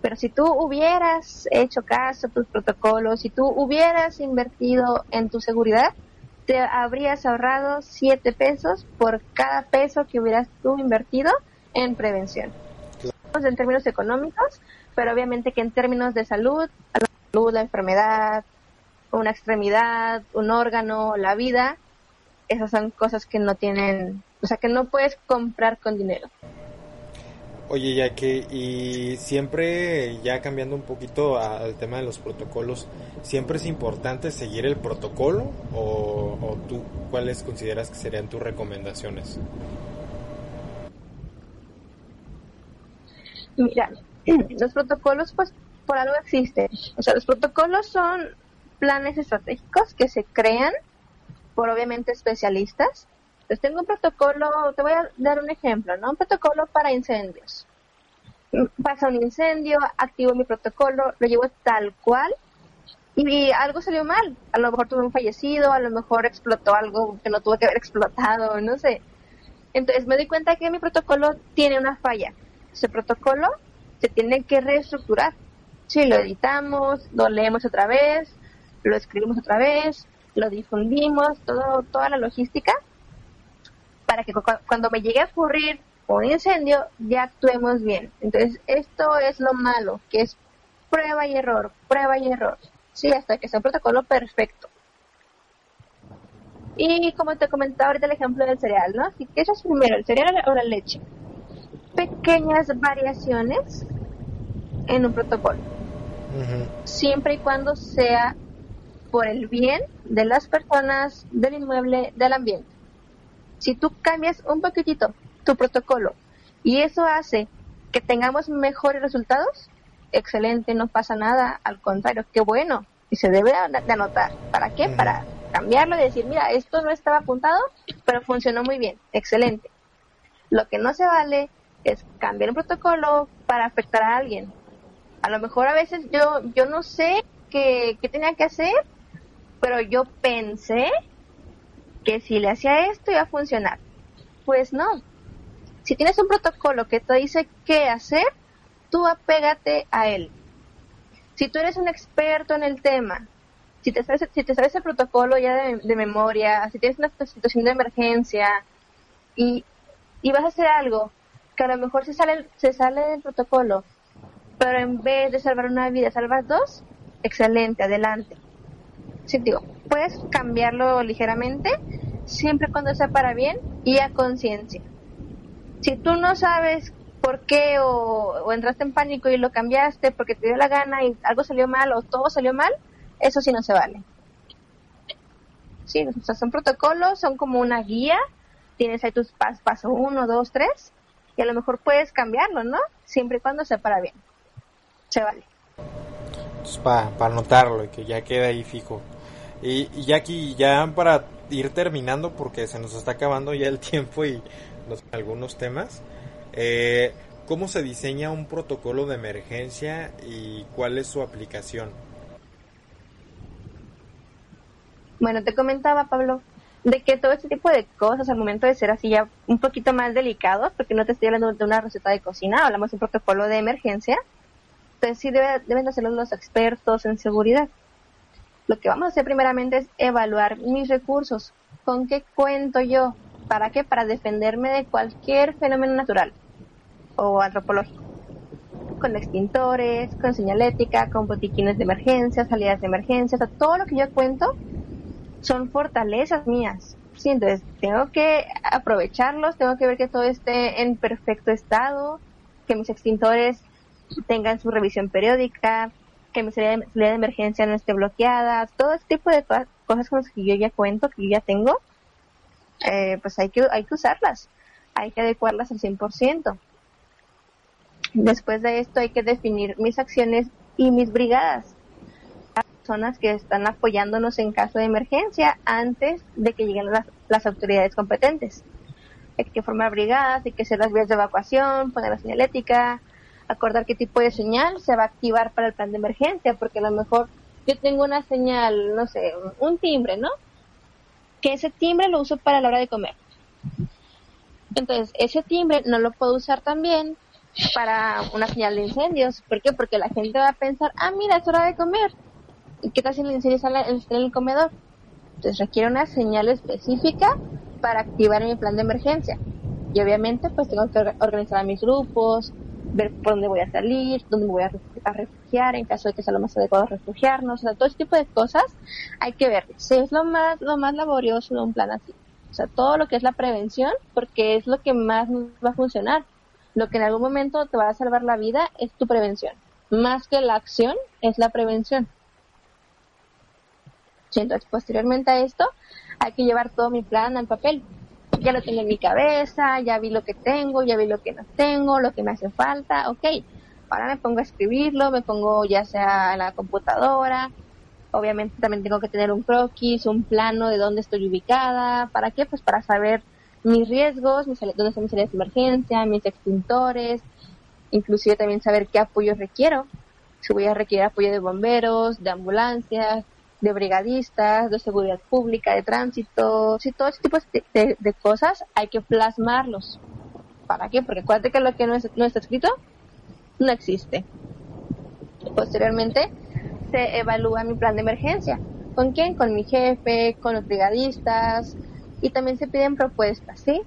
Pero si tú hubieras hecho caso a tus protocolos, si tú hubieras invertido en tu seguridad, te habrías ahorrado siete pesos por cada peso que hubieras tú invertido en prevención. En términos económicos, pero obviamente que en términos de salud, salud, la enfermedad, una extremidad, un órgano, la vida, esas son cosas que no tienen, o sea, que no puedes comprar con dinero. Oye, ya que, y siempre, ya cambiando un poquito al tema de los protocolos, ¿siempre es importante seguir el protocolo o, o tú cuáles consideras que serían tus recomendaciones? Mira, los protocolos pues por algo existen. O sea, los protocolos son planes estratégicos que se crean por obviamente especialistas. Entonces tengo un protocolo, te voy a dar un ejemplo, ¿no? Un protocolo para incendios. Pasa un incendio, activo mi protocolo, lo llevo tal cual y algo salió mal. A lo mejor tuve un fallecido, a lo mejor explotó algo que no tuvo que haber explotado, no sé. Entonces me doy cuenta que mi protocolo tiene una falla. Ese protocolo se tiene que reestructurar. Si lo editamos, lo leemos otra vez, lo escribimos otra vez, lo difundimos, todo, toda la logística, para que cuando me llegue a ocurrir un incendio ya actuemos bien. Entonces, esto es lo malo, que es prueba y error, prueba y error. Sí, hasta que sea un protocolo perfecto. Y como te comentaba ahorita el ejemplo del cereal, ¿no? Si es primero, el cereal o la leche. Pequeñas variaciones en un protocolo. Siempre y cuando sea por el bien de las personas, del inmueble, del ambiente. Si tú cambias un poquitito tu protocolo y eso hace que tengamos mejores resultados, excelente, no pasa nada, al contrario, qué bueno, y se debe de anotar. ¿Para qué? Para cambiarlo y decir, mira, esto no estaba apuntado, pero funcionó muy bien, excelente. Lo que no se vale es cambiar un protocolo para afectar a alguien. A lo mejor a veces yo, yo no sé qué, qué tenía que hacer pero yo pensé que si le hacía esto iba a funcionar. Pues no. Si tienes un protocolo que te dice qué hacer, tú apégate a él. Si tú eres un experto en el tema, si te sabes, si te sabes el protocolo ya de, memoria, si tienes una situación de emergencia y, y, vas a hacer algo que a lo mejor se sale, se sale del protocolo, pero en vez de salvar una vida, salvas dos, excelente, adelante sí, digo, puedes cambiarlo ligeramente, siempre cuando sea para bien y a conciencia. Si tú no sabes por qué o, entraste en pánico y lo cambiaste porque te dio la gana y algo salió mal o todo salió mal, eso sí no se vale. Sí, o sea, son protocolos, son como una guía, tienes ahí tus pasos, paso uno, dos, tres, y a lo mejor puedes cambiarlo, ¿no? Siempre y cuando sea para bien. Se vale. Para, para anotarlo y que ya quede ahí fijo. Y, y aquí, ya para ir terminando, porque se nos está acabando ya el tiempo y algunos temas, eh, ¿cómo se diseña un protocolo de emergencia y cuál es su aplicación? Bueno, te comentaba, Pablo, de que todo este tipo de cosas al momento de ser así ya un poquito más delicados, porque no te estoy hablando de una receta de cocina, hablamos de un protocolo de emergencia, Entonces sí deben hacerlo los expertos en seguridad. Lo que vamos a hacer primeramente es evaluar mis recursos. ¿Con qué cuento yo? ¿Para qué? Para defenderme de cualquier fenómeno natural o antropológico. Con extintores, con señalética, con botiquines de emergencia, salidas de emergencia, todo lo que yo cuento son fortalezas mías. Sí, entonces tengo que aprovecharlos, tengo que ver que todo esté en perfecto estado, que mis extintores tengan su revisión periódica, que mi salida de, emergencia no esté bloqueada, todo este tipo de cosas con las que yo ya cuento, que yo ya tengo, eh, pues hay que, hay que usarlas, hay que adecuarlas al 100%. Después de esto hay que definir mis acciones y mis brigadas. Las personas que están apoyándonos en caso de emergencia antes de que lleguen las, las autoridades competentes. Hay que formar brigadas, hay que hacer las vías de evacuación, poner la señalética, acordar qué tipo de señal se va a activar para el plan de emergencia, porque a lo mejor yo tengo una señal, no sé, un timbre, ¿no? Que ese timbre lo uso para la hora de comer. Entonces, ese timbre no lo puedo usar también para una señal de incendios. ¿Por qué? Porque la gente va a pensar, ah, mira, es hora de comer. ¿Y qué tal si el incendio en el comedor? Entonces requiere una señal específica para activar mi plan de emergencia. Y obviamente pues tengo que organizar a mis grupos, ver por dónde voy a salir, dónde me voy a, refugiar en caso de que sea lo más adecuado refugiarnos, o sea, todo ese tipo de cosas hay que ver. Si es lo más, lo más laborioso de un plan así. O sea, todo lo que es la prevención, porque es lo que más va a funcionar. Lo que en algún momento te va a salvar la vida es tu prevención. Más que la acción, es la prevención. entonces, posteriormente a esto, hay que llevar todo mi plan al papel ya lo tengo en mi cabeza, ya vi lo que tengo, ya vi lo que no tengo, lo que me hace falta, ok. Ahora me pongo a escribirlo, me pongo ya sea en la computadora, obviamente también tengo que tener un croquis, un plano de dónde estoy ubicada, ¿para qué? Pues para saber mis riesgos, mis, dónde están mis salidas de emergencia, mis extintores, inclusive también saber qué apoyo requiero, si voy a requerir apoyo de bomberos, de ambulancias, de brigadistas, de seguridad pública, de tránsito, sí, todo ese tipo de, cosas hay que plasmarlos. ¿Para qué? Porque acuérdate que lo que no, no está escrito no existe. Posteriormente se evalúa mi plan de emergencia. ¿Con quién? Con mi jefe, con los brigadistas y también se piden propuestas, ¿sí?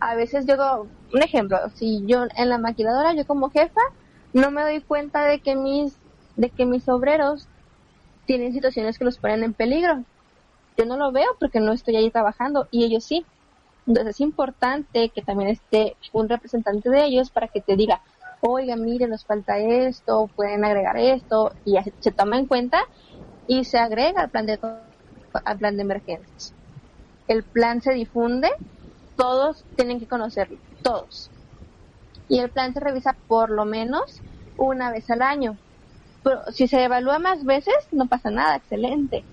A veces yo, un ejemplo, si yo en la maquinadora, yo como jefa, no me doy cuenta de que mis, de que mis obreros tienen situaciones que los ponen en peligro. Yo no lo veo porque no estoy ahí trabajando y ellos sí. Entonces es importante que también esté un representante de ellos para que te diga, oiga, mire, nos falta esto, pueden agregar esto, y se toma en cuenta y se agrega al plan de, al plan de emergencias. El plan se difunde, todos tienen que conocerlo, todos. Y el plan se revisa por lo menos una vez al año si se evalúa más veces, no pasa nada, excelente.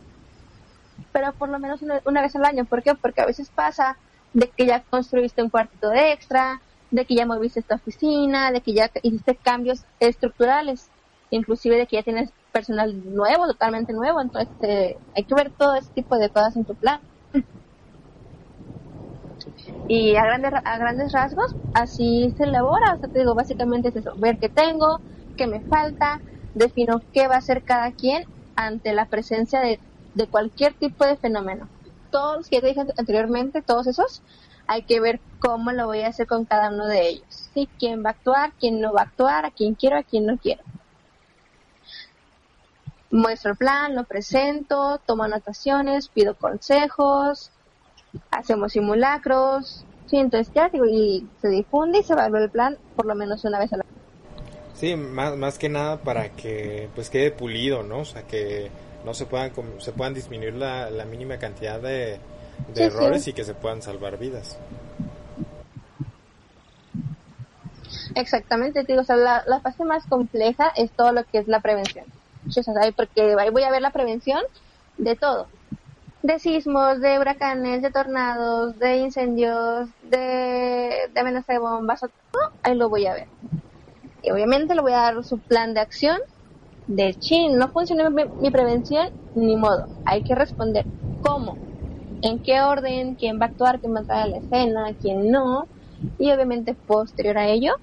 Pero por lo menos una, vez al año. ¿Por qué? Porque a veces pasa de que ya construiste un cuartito de extra, de que ya moviste esta oficina, de que ya hiciste cambios estructurales, inclusive de que ya tienes personal nuevo, totalmente nuevo. Entonces eh, hay que ver todo ese tipo de cosas en tu plan. Y a grandes, a grandes rasgos, así se elabora. O sea, te digo, básicamente es eso, ver qué tengo, qué me falta, defino qué va a hacer cada quien ante la presencia de, cualquier tipo de fenómeno. Todos los que te dije anteriormente, todos esos, hay que ver cómo lo voy a hacer con cada uno de ellos. ¿sí? ¿Quién va a actuar? ¿Quién no va a actuar? ¿A quién quiero? ¿A quién no quiero? Muestro el plan, lo presento, tomo anotaciones, pido consejos, hacemos simulacros, sí, entonces ya y se difunde y se evalúa el plan por lo menos una vez a la Sí, más, más que nada para que pues quede pulido, ¿no? O sea, que no se puedan se puedan disminuir la, la mínima cantidad de, errores y que se puedan salvar vidas. Exactamente, digo, o sea, la, la, fase más compleja es todo lo que es la prevención. O sea, porque ahí voy a ver la prevención de todo. De sismos, de huracanes, de tornados, de incendios, de, de amenaza de bombas, todo, ahí lo voy a ver obviamente le voy a dar su plan de acción de chin, no funciona mi, prevención, ni modo, hay que responder cómo, en qué orden, quién va a actuar, quién va a entrar a la escena, quién no, y obviamente posterior a ello,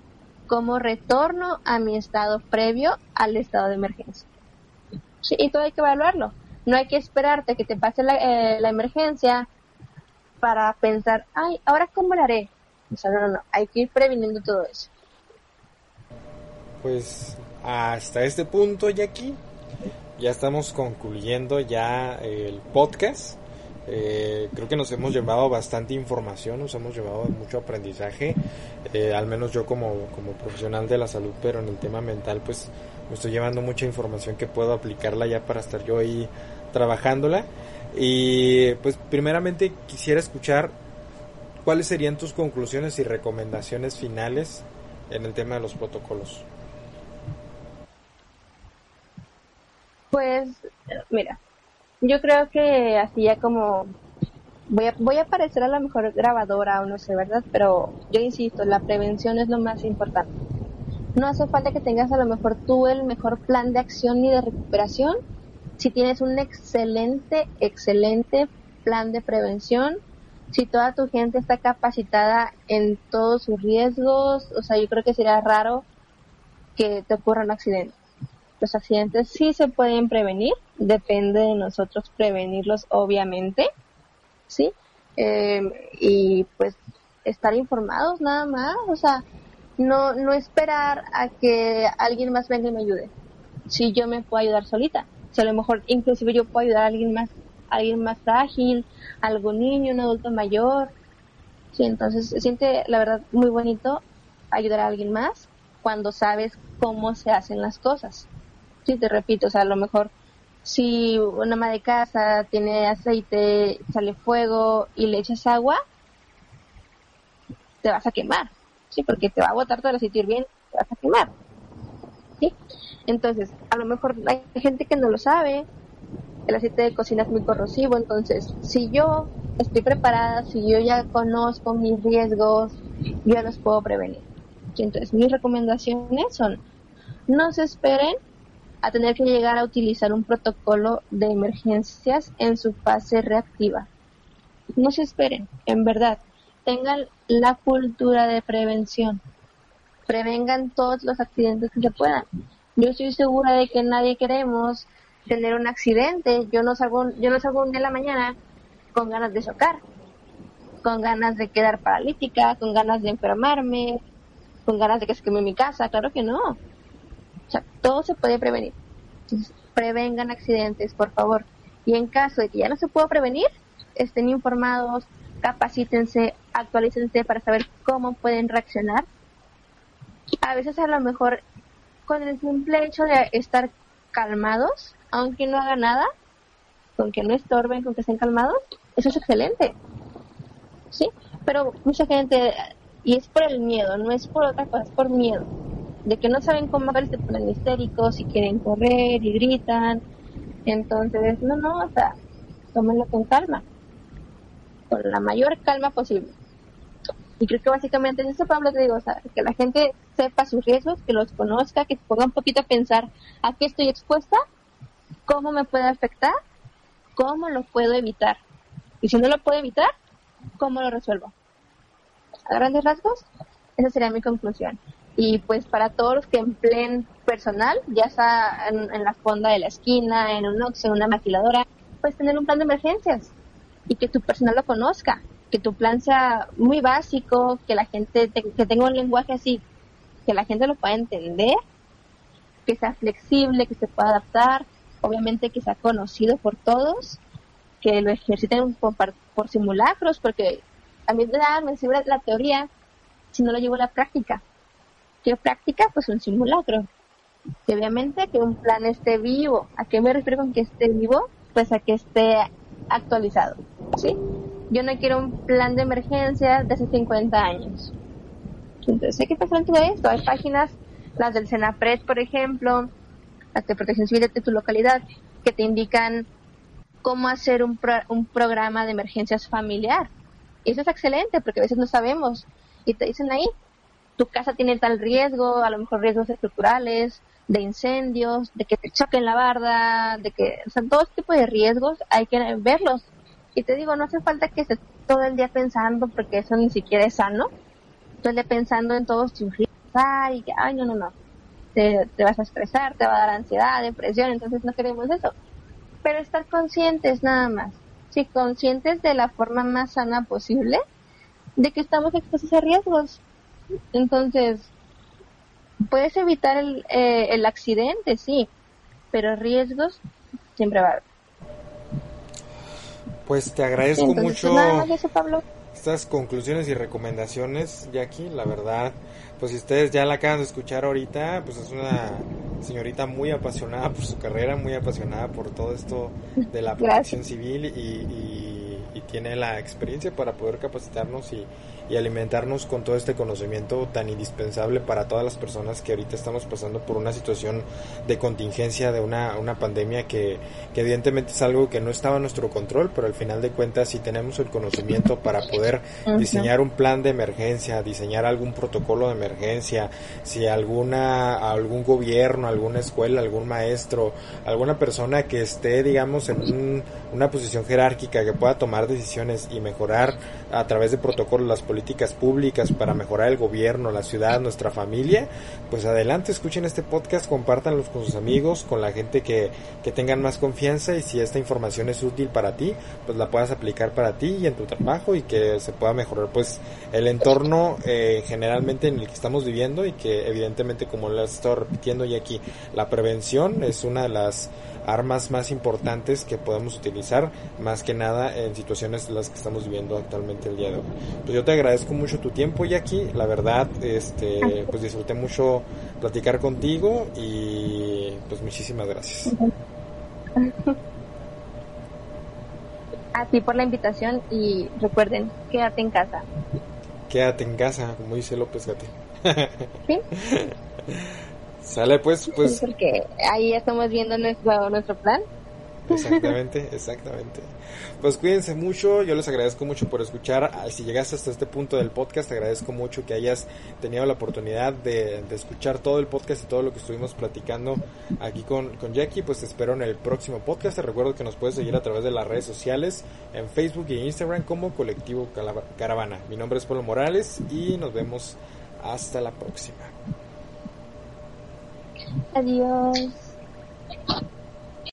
como retorno a mi estado previo al estado de emergencia. Sí, y todo hay que evaluarlo. No hay que esperarte que te pase la, eh, la emergencia para pensar, ay, ahora cómo lo haré. O sea, no, no, no, hay que ir previniendo todo eso. Pues hasta este punto, Jackie, ya estamos concluyendo ya el podcast. Eh, creo que nos hemos llevado bastante información, nos hemos llevado mucho aprendizaje, eh, al menos yo como, como profesional de la salud, pero en el tema mental pues me estoy llevando mucha información que puedo aplicarla ya para estar yo ahí trabajándola. Y pues primeramente quisiera escuchar cuáles serían tus conclusiones y recomendaciones finales en el tema de los protocolos. Pues, mira, yo creo que así ya como voy a, voy a parecer a lo mejor grabadora o no sé, ¿verdad? Pero yo insisto, la prevención es lo más importante. No hace falta que tengas a lo mejor tú el mejor plan de acción ni de recuperación. Si tienes un excelente, excelente plan de prevención, si toda tu gente está capacitada en todos sus riesgos, o sea, yo creo que sería raro que te ocurra un accidente. Los accidentes sí se pueden prevenir, depende de nosotros prevenirlos, obviamente, ¿sí? Eh, y pues estar informados nada más, o sea, no, no esperar a que alguien más venga y me ayude. Si yo me puedo ayudar solita, si a lo mejor inclusive yo puedo ayudar a alguien más, alguien más frágil, algún niño, un adulto mayor. Sí, entonces se siente la verdad muy bonito ayudar a alguien más cuando sabes cómo se hacen las cosas. Sí, te repito, o sea, a lo mejor si una ama de casa tiene aceite, sale fuego y le echas agua, te vas a quemar, ¿sí? Porque te va a botar todo el aceite bien, te vas a quemar, ¿sí? Entonces, a lo mejor hay gente que no lo sabe, el aceite de cocina es muy corrosivo, entonces, si yo estoy preparada, si yo ya conozco mis riesgos, yo los puedo prevenir. Entonces, mis recomendaciones son, no se esperen a tener que llegar a utilizar un protocolo de emergencias en su fase reactiva. No se esperen, en verdad, tengan la cultura de prevención. Prevengan todos los accidentes que se puedan. Yo estoy segura de que nadie queremos tener un accidente. Yo no salgo, yo no salgo un día en la mañana con ganas de chocar, con ganas de quedar paralítica, con ganas de enfermarme, con ganas de que se queme mi casa. Claro que no sea, todo se puede prevenir. prevengan accidentes, por favor. Y en caso de que ya no se pueda prevenir, estén informados, capacítense, actualícense para saber cómo pueden reaccionar. A veces a lo mejor con el simple hecho de estar calmados, aunque no haga nada, con que no estorben, con que estén calmados, eso es excelente. ¿Sí? Pero mucha gente, y es por el miedo, no es por otra cosa, es por miedo de que no saben cómo ver, se ponen histéricos y quieren correr y gritan. Entonces, no, no, o sea, tómenlo con calma, con la mayor calma posible. Y creo que básicamente en eso, Pablo, te digo, o sea, que la gente sepa sus riesgos, que los conozca, que se ponga un poquito a pensar a qué estoy expuesta, cómo me puede afectar, cómo lo puedo evitar. Y si no lo puedo evitar, ¿cómo lo resuelvo? A grandes rasgos, esa sería mi conclusión y pues para todos los que empleen personal, ya sea en, la fonda de la esquina, en un ox, en una maquiladora, pues tener un plan de emergencias y que tu personal lo conozca, que tu plan sea muy básico, que la gente que tenga un lenguaje así, que la gente lo pueda entender, que sea flexible, que se pueda adaptar, obviamente que sea conocido por todos, que lo ejerciten por, por simulacros, porque a mí me sirve la teoría si no lo llevo a la práctica ¿Qué práctica? Pues un simulacro. Y obviamente que un plan esté vivo. ¿A qué me refiero con que esté vivo? Pues a que esté actualizado. ¿Sí? Yo no quiero un plan de emergencia de hace 50 años. Entonces hay que pensar en todo esto. Hay páginas, las del Senapred, por ejemplo, las de protección civil de tu localidad, que te indican cómo hacer un, un programa de emergencias familiar. Y eso es excelente porque a veces no sabemos. Y te dicen ahí, tu casa tiene tal riesgo, a lo mejor riesgos estructurales, de incendios, de que te choquen la barda, de que, o sea, todo este tipo de riesgos hay que verlos. Y te digo, no hace falta que estés todo el día pensando, porque eso ni siquiera es sano, todo el día pensando en todos tus riesgos. pasar y que, ay, no, no, no, te, te vas a estresar, te va a dar ansiedad, depresión, entonces no queremos eso. Pero estar conscientes nada más, sí, conscientes de la forma más sana posible de que estamos expuestos a riesgos. Entonces, puedes evitar el, eh, el accidente, sí, pero riesgos siempre va a haber. Pues te agradezco Entonces, mucho nada más eso, Pablo. estas conclusiones y recomendaciones, Jackie. La verdad, pues si ustedes ya la acaban de escuchar ahorita, pues es una señorita muy apasionada por su carrera, muy apasionada por todo esto de la protección civil y, y- y tiene la experiencia para poder capacitarnos y, y alimentarnos con todo este conocimiento tan indispensable para todas las personas que ahorita estamos pasando por una situación de contingencia, de una, una pandemia que, que evidentemente es algo que no estaba en nuestro control, pero al final de cuentas si tenemos el conocimiento para poder diseñar un plan de emergencia, diseñar algún protocolo de emergencia, si alguna algún gobierno, alguna escuela, algún maestro, alguna persona que esté, digamos, en un- una posición jerárquica que pueda tomar decisiones y mejorar a través de protocolos las políticas públicas para mejorar el gobierno, la ciudad, nuestra familia, pues adelante, escuchen este podcast, compártanlos con sus amigos, con la gente que, que tengan más confianza y si esta información es útil para ti, pues la puedas aplicar para ti y en tu trabajo y que se pueda mejorar pues el entorno eh, generalmente en el que estamos viviendo y que evidentemente como lo he estado repitiendo ya aquí, la prevención es una de las armas más importantes que podemos utilizar más que nada en situaciones las que estamos viviendo actualmente el día de hoy. Pues yo te agradezco mucho tu tiempo Jackie, la verdad este pues disfruté mucho platicar contigo y pues muchísimas gracias. A ti por la invitación y recuerden, quédate en casa. Quédate en casa, como dice López Gate. ¿Sí? Sale pues, pues Porque ahí estamos viendo nuestro, nuestro plan. Exactamente, exactamente. Pues cuídense mucho, yo les agradezco mucho por escuchar. Ah, Si llegaste hasta este punto del podcast, te agradezco mucho que hayas tenido la oportunidad de, de escuchar todo el podcast y todo lo que estuvimos platicando aquí con, con Jackie. Pues te espero en el próximo podcast. Te recuerdo que nos puedes seguir a través de las redes sociales, en Facebook y Instagram como Colectivo Caravana. Mi nombre es Pablo Morales y nos vemos hasta la próxima. Adiós.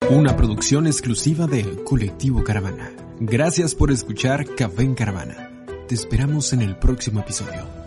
Una producción exclusiva de Colectivo Caravana. Gracias por escuchar Café en Caravana. Te esperamos en el próximo episodio.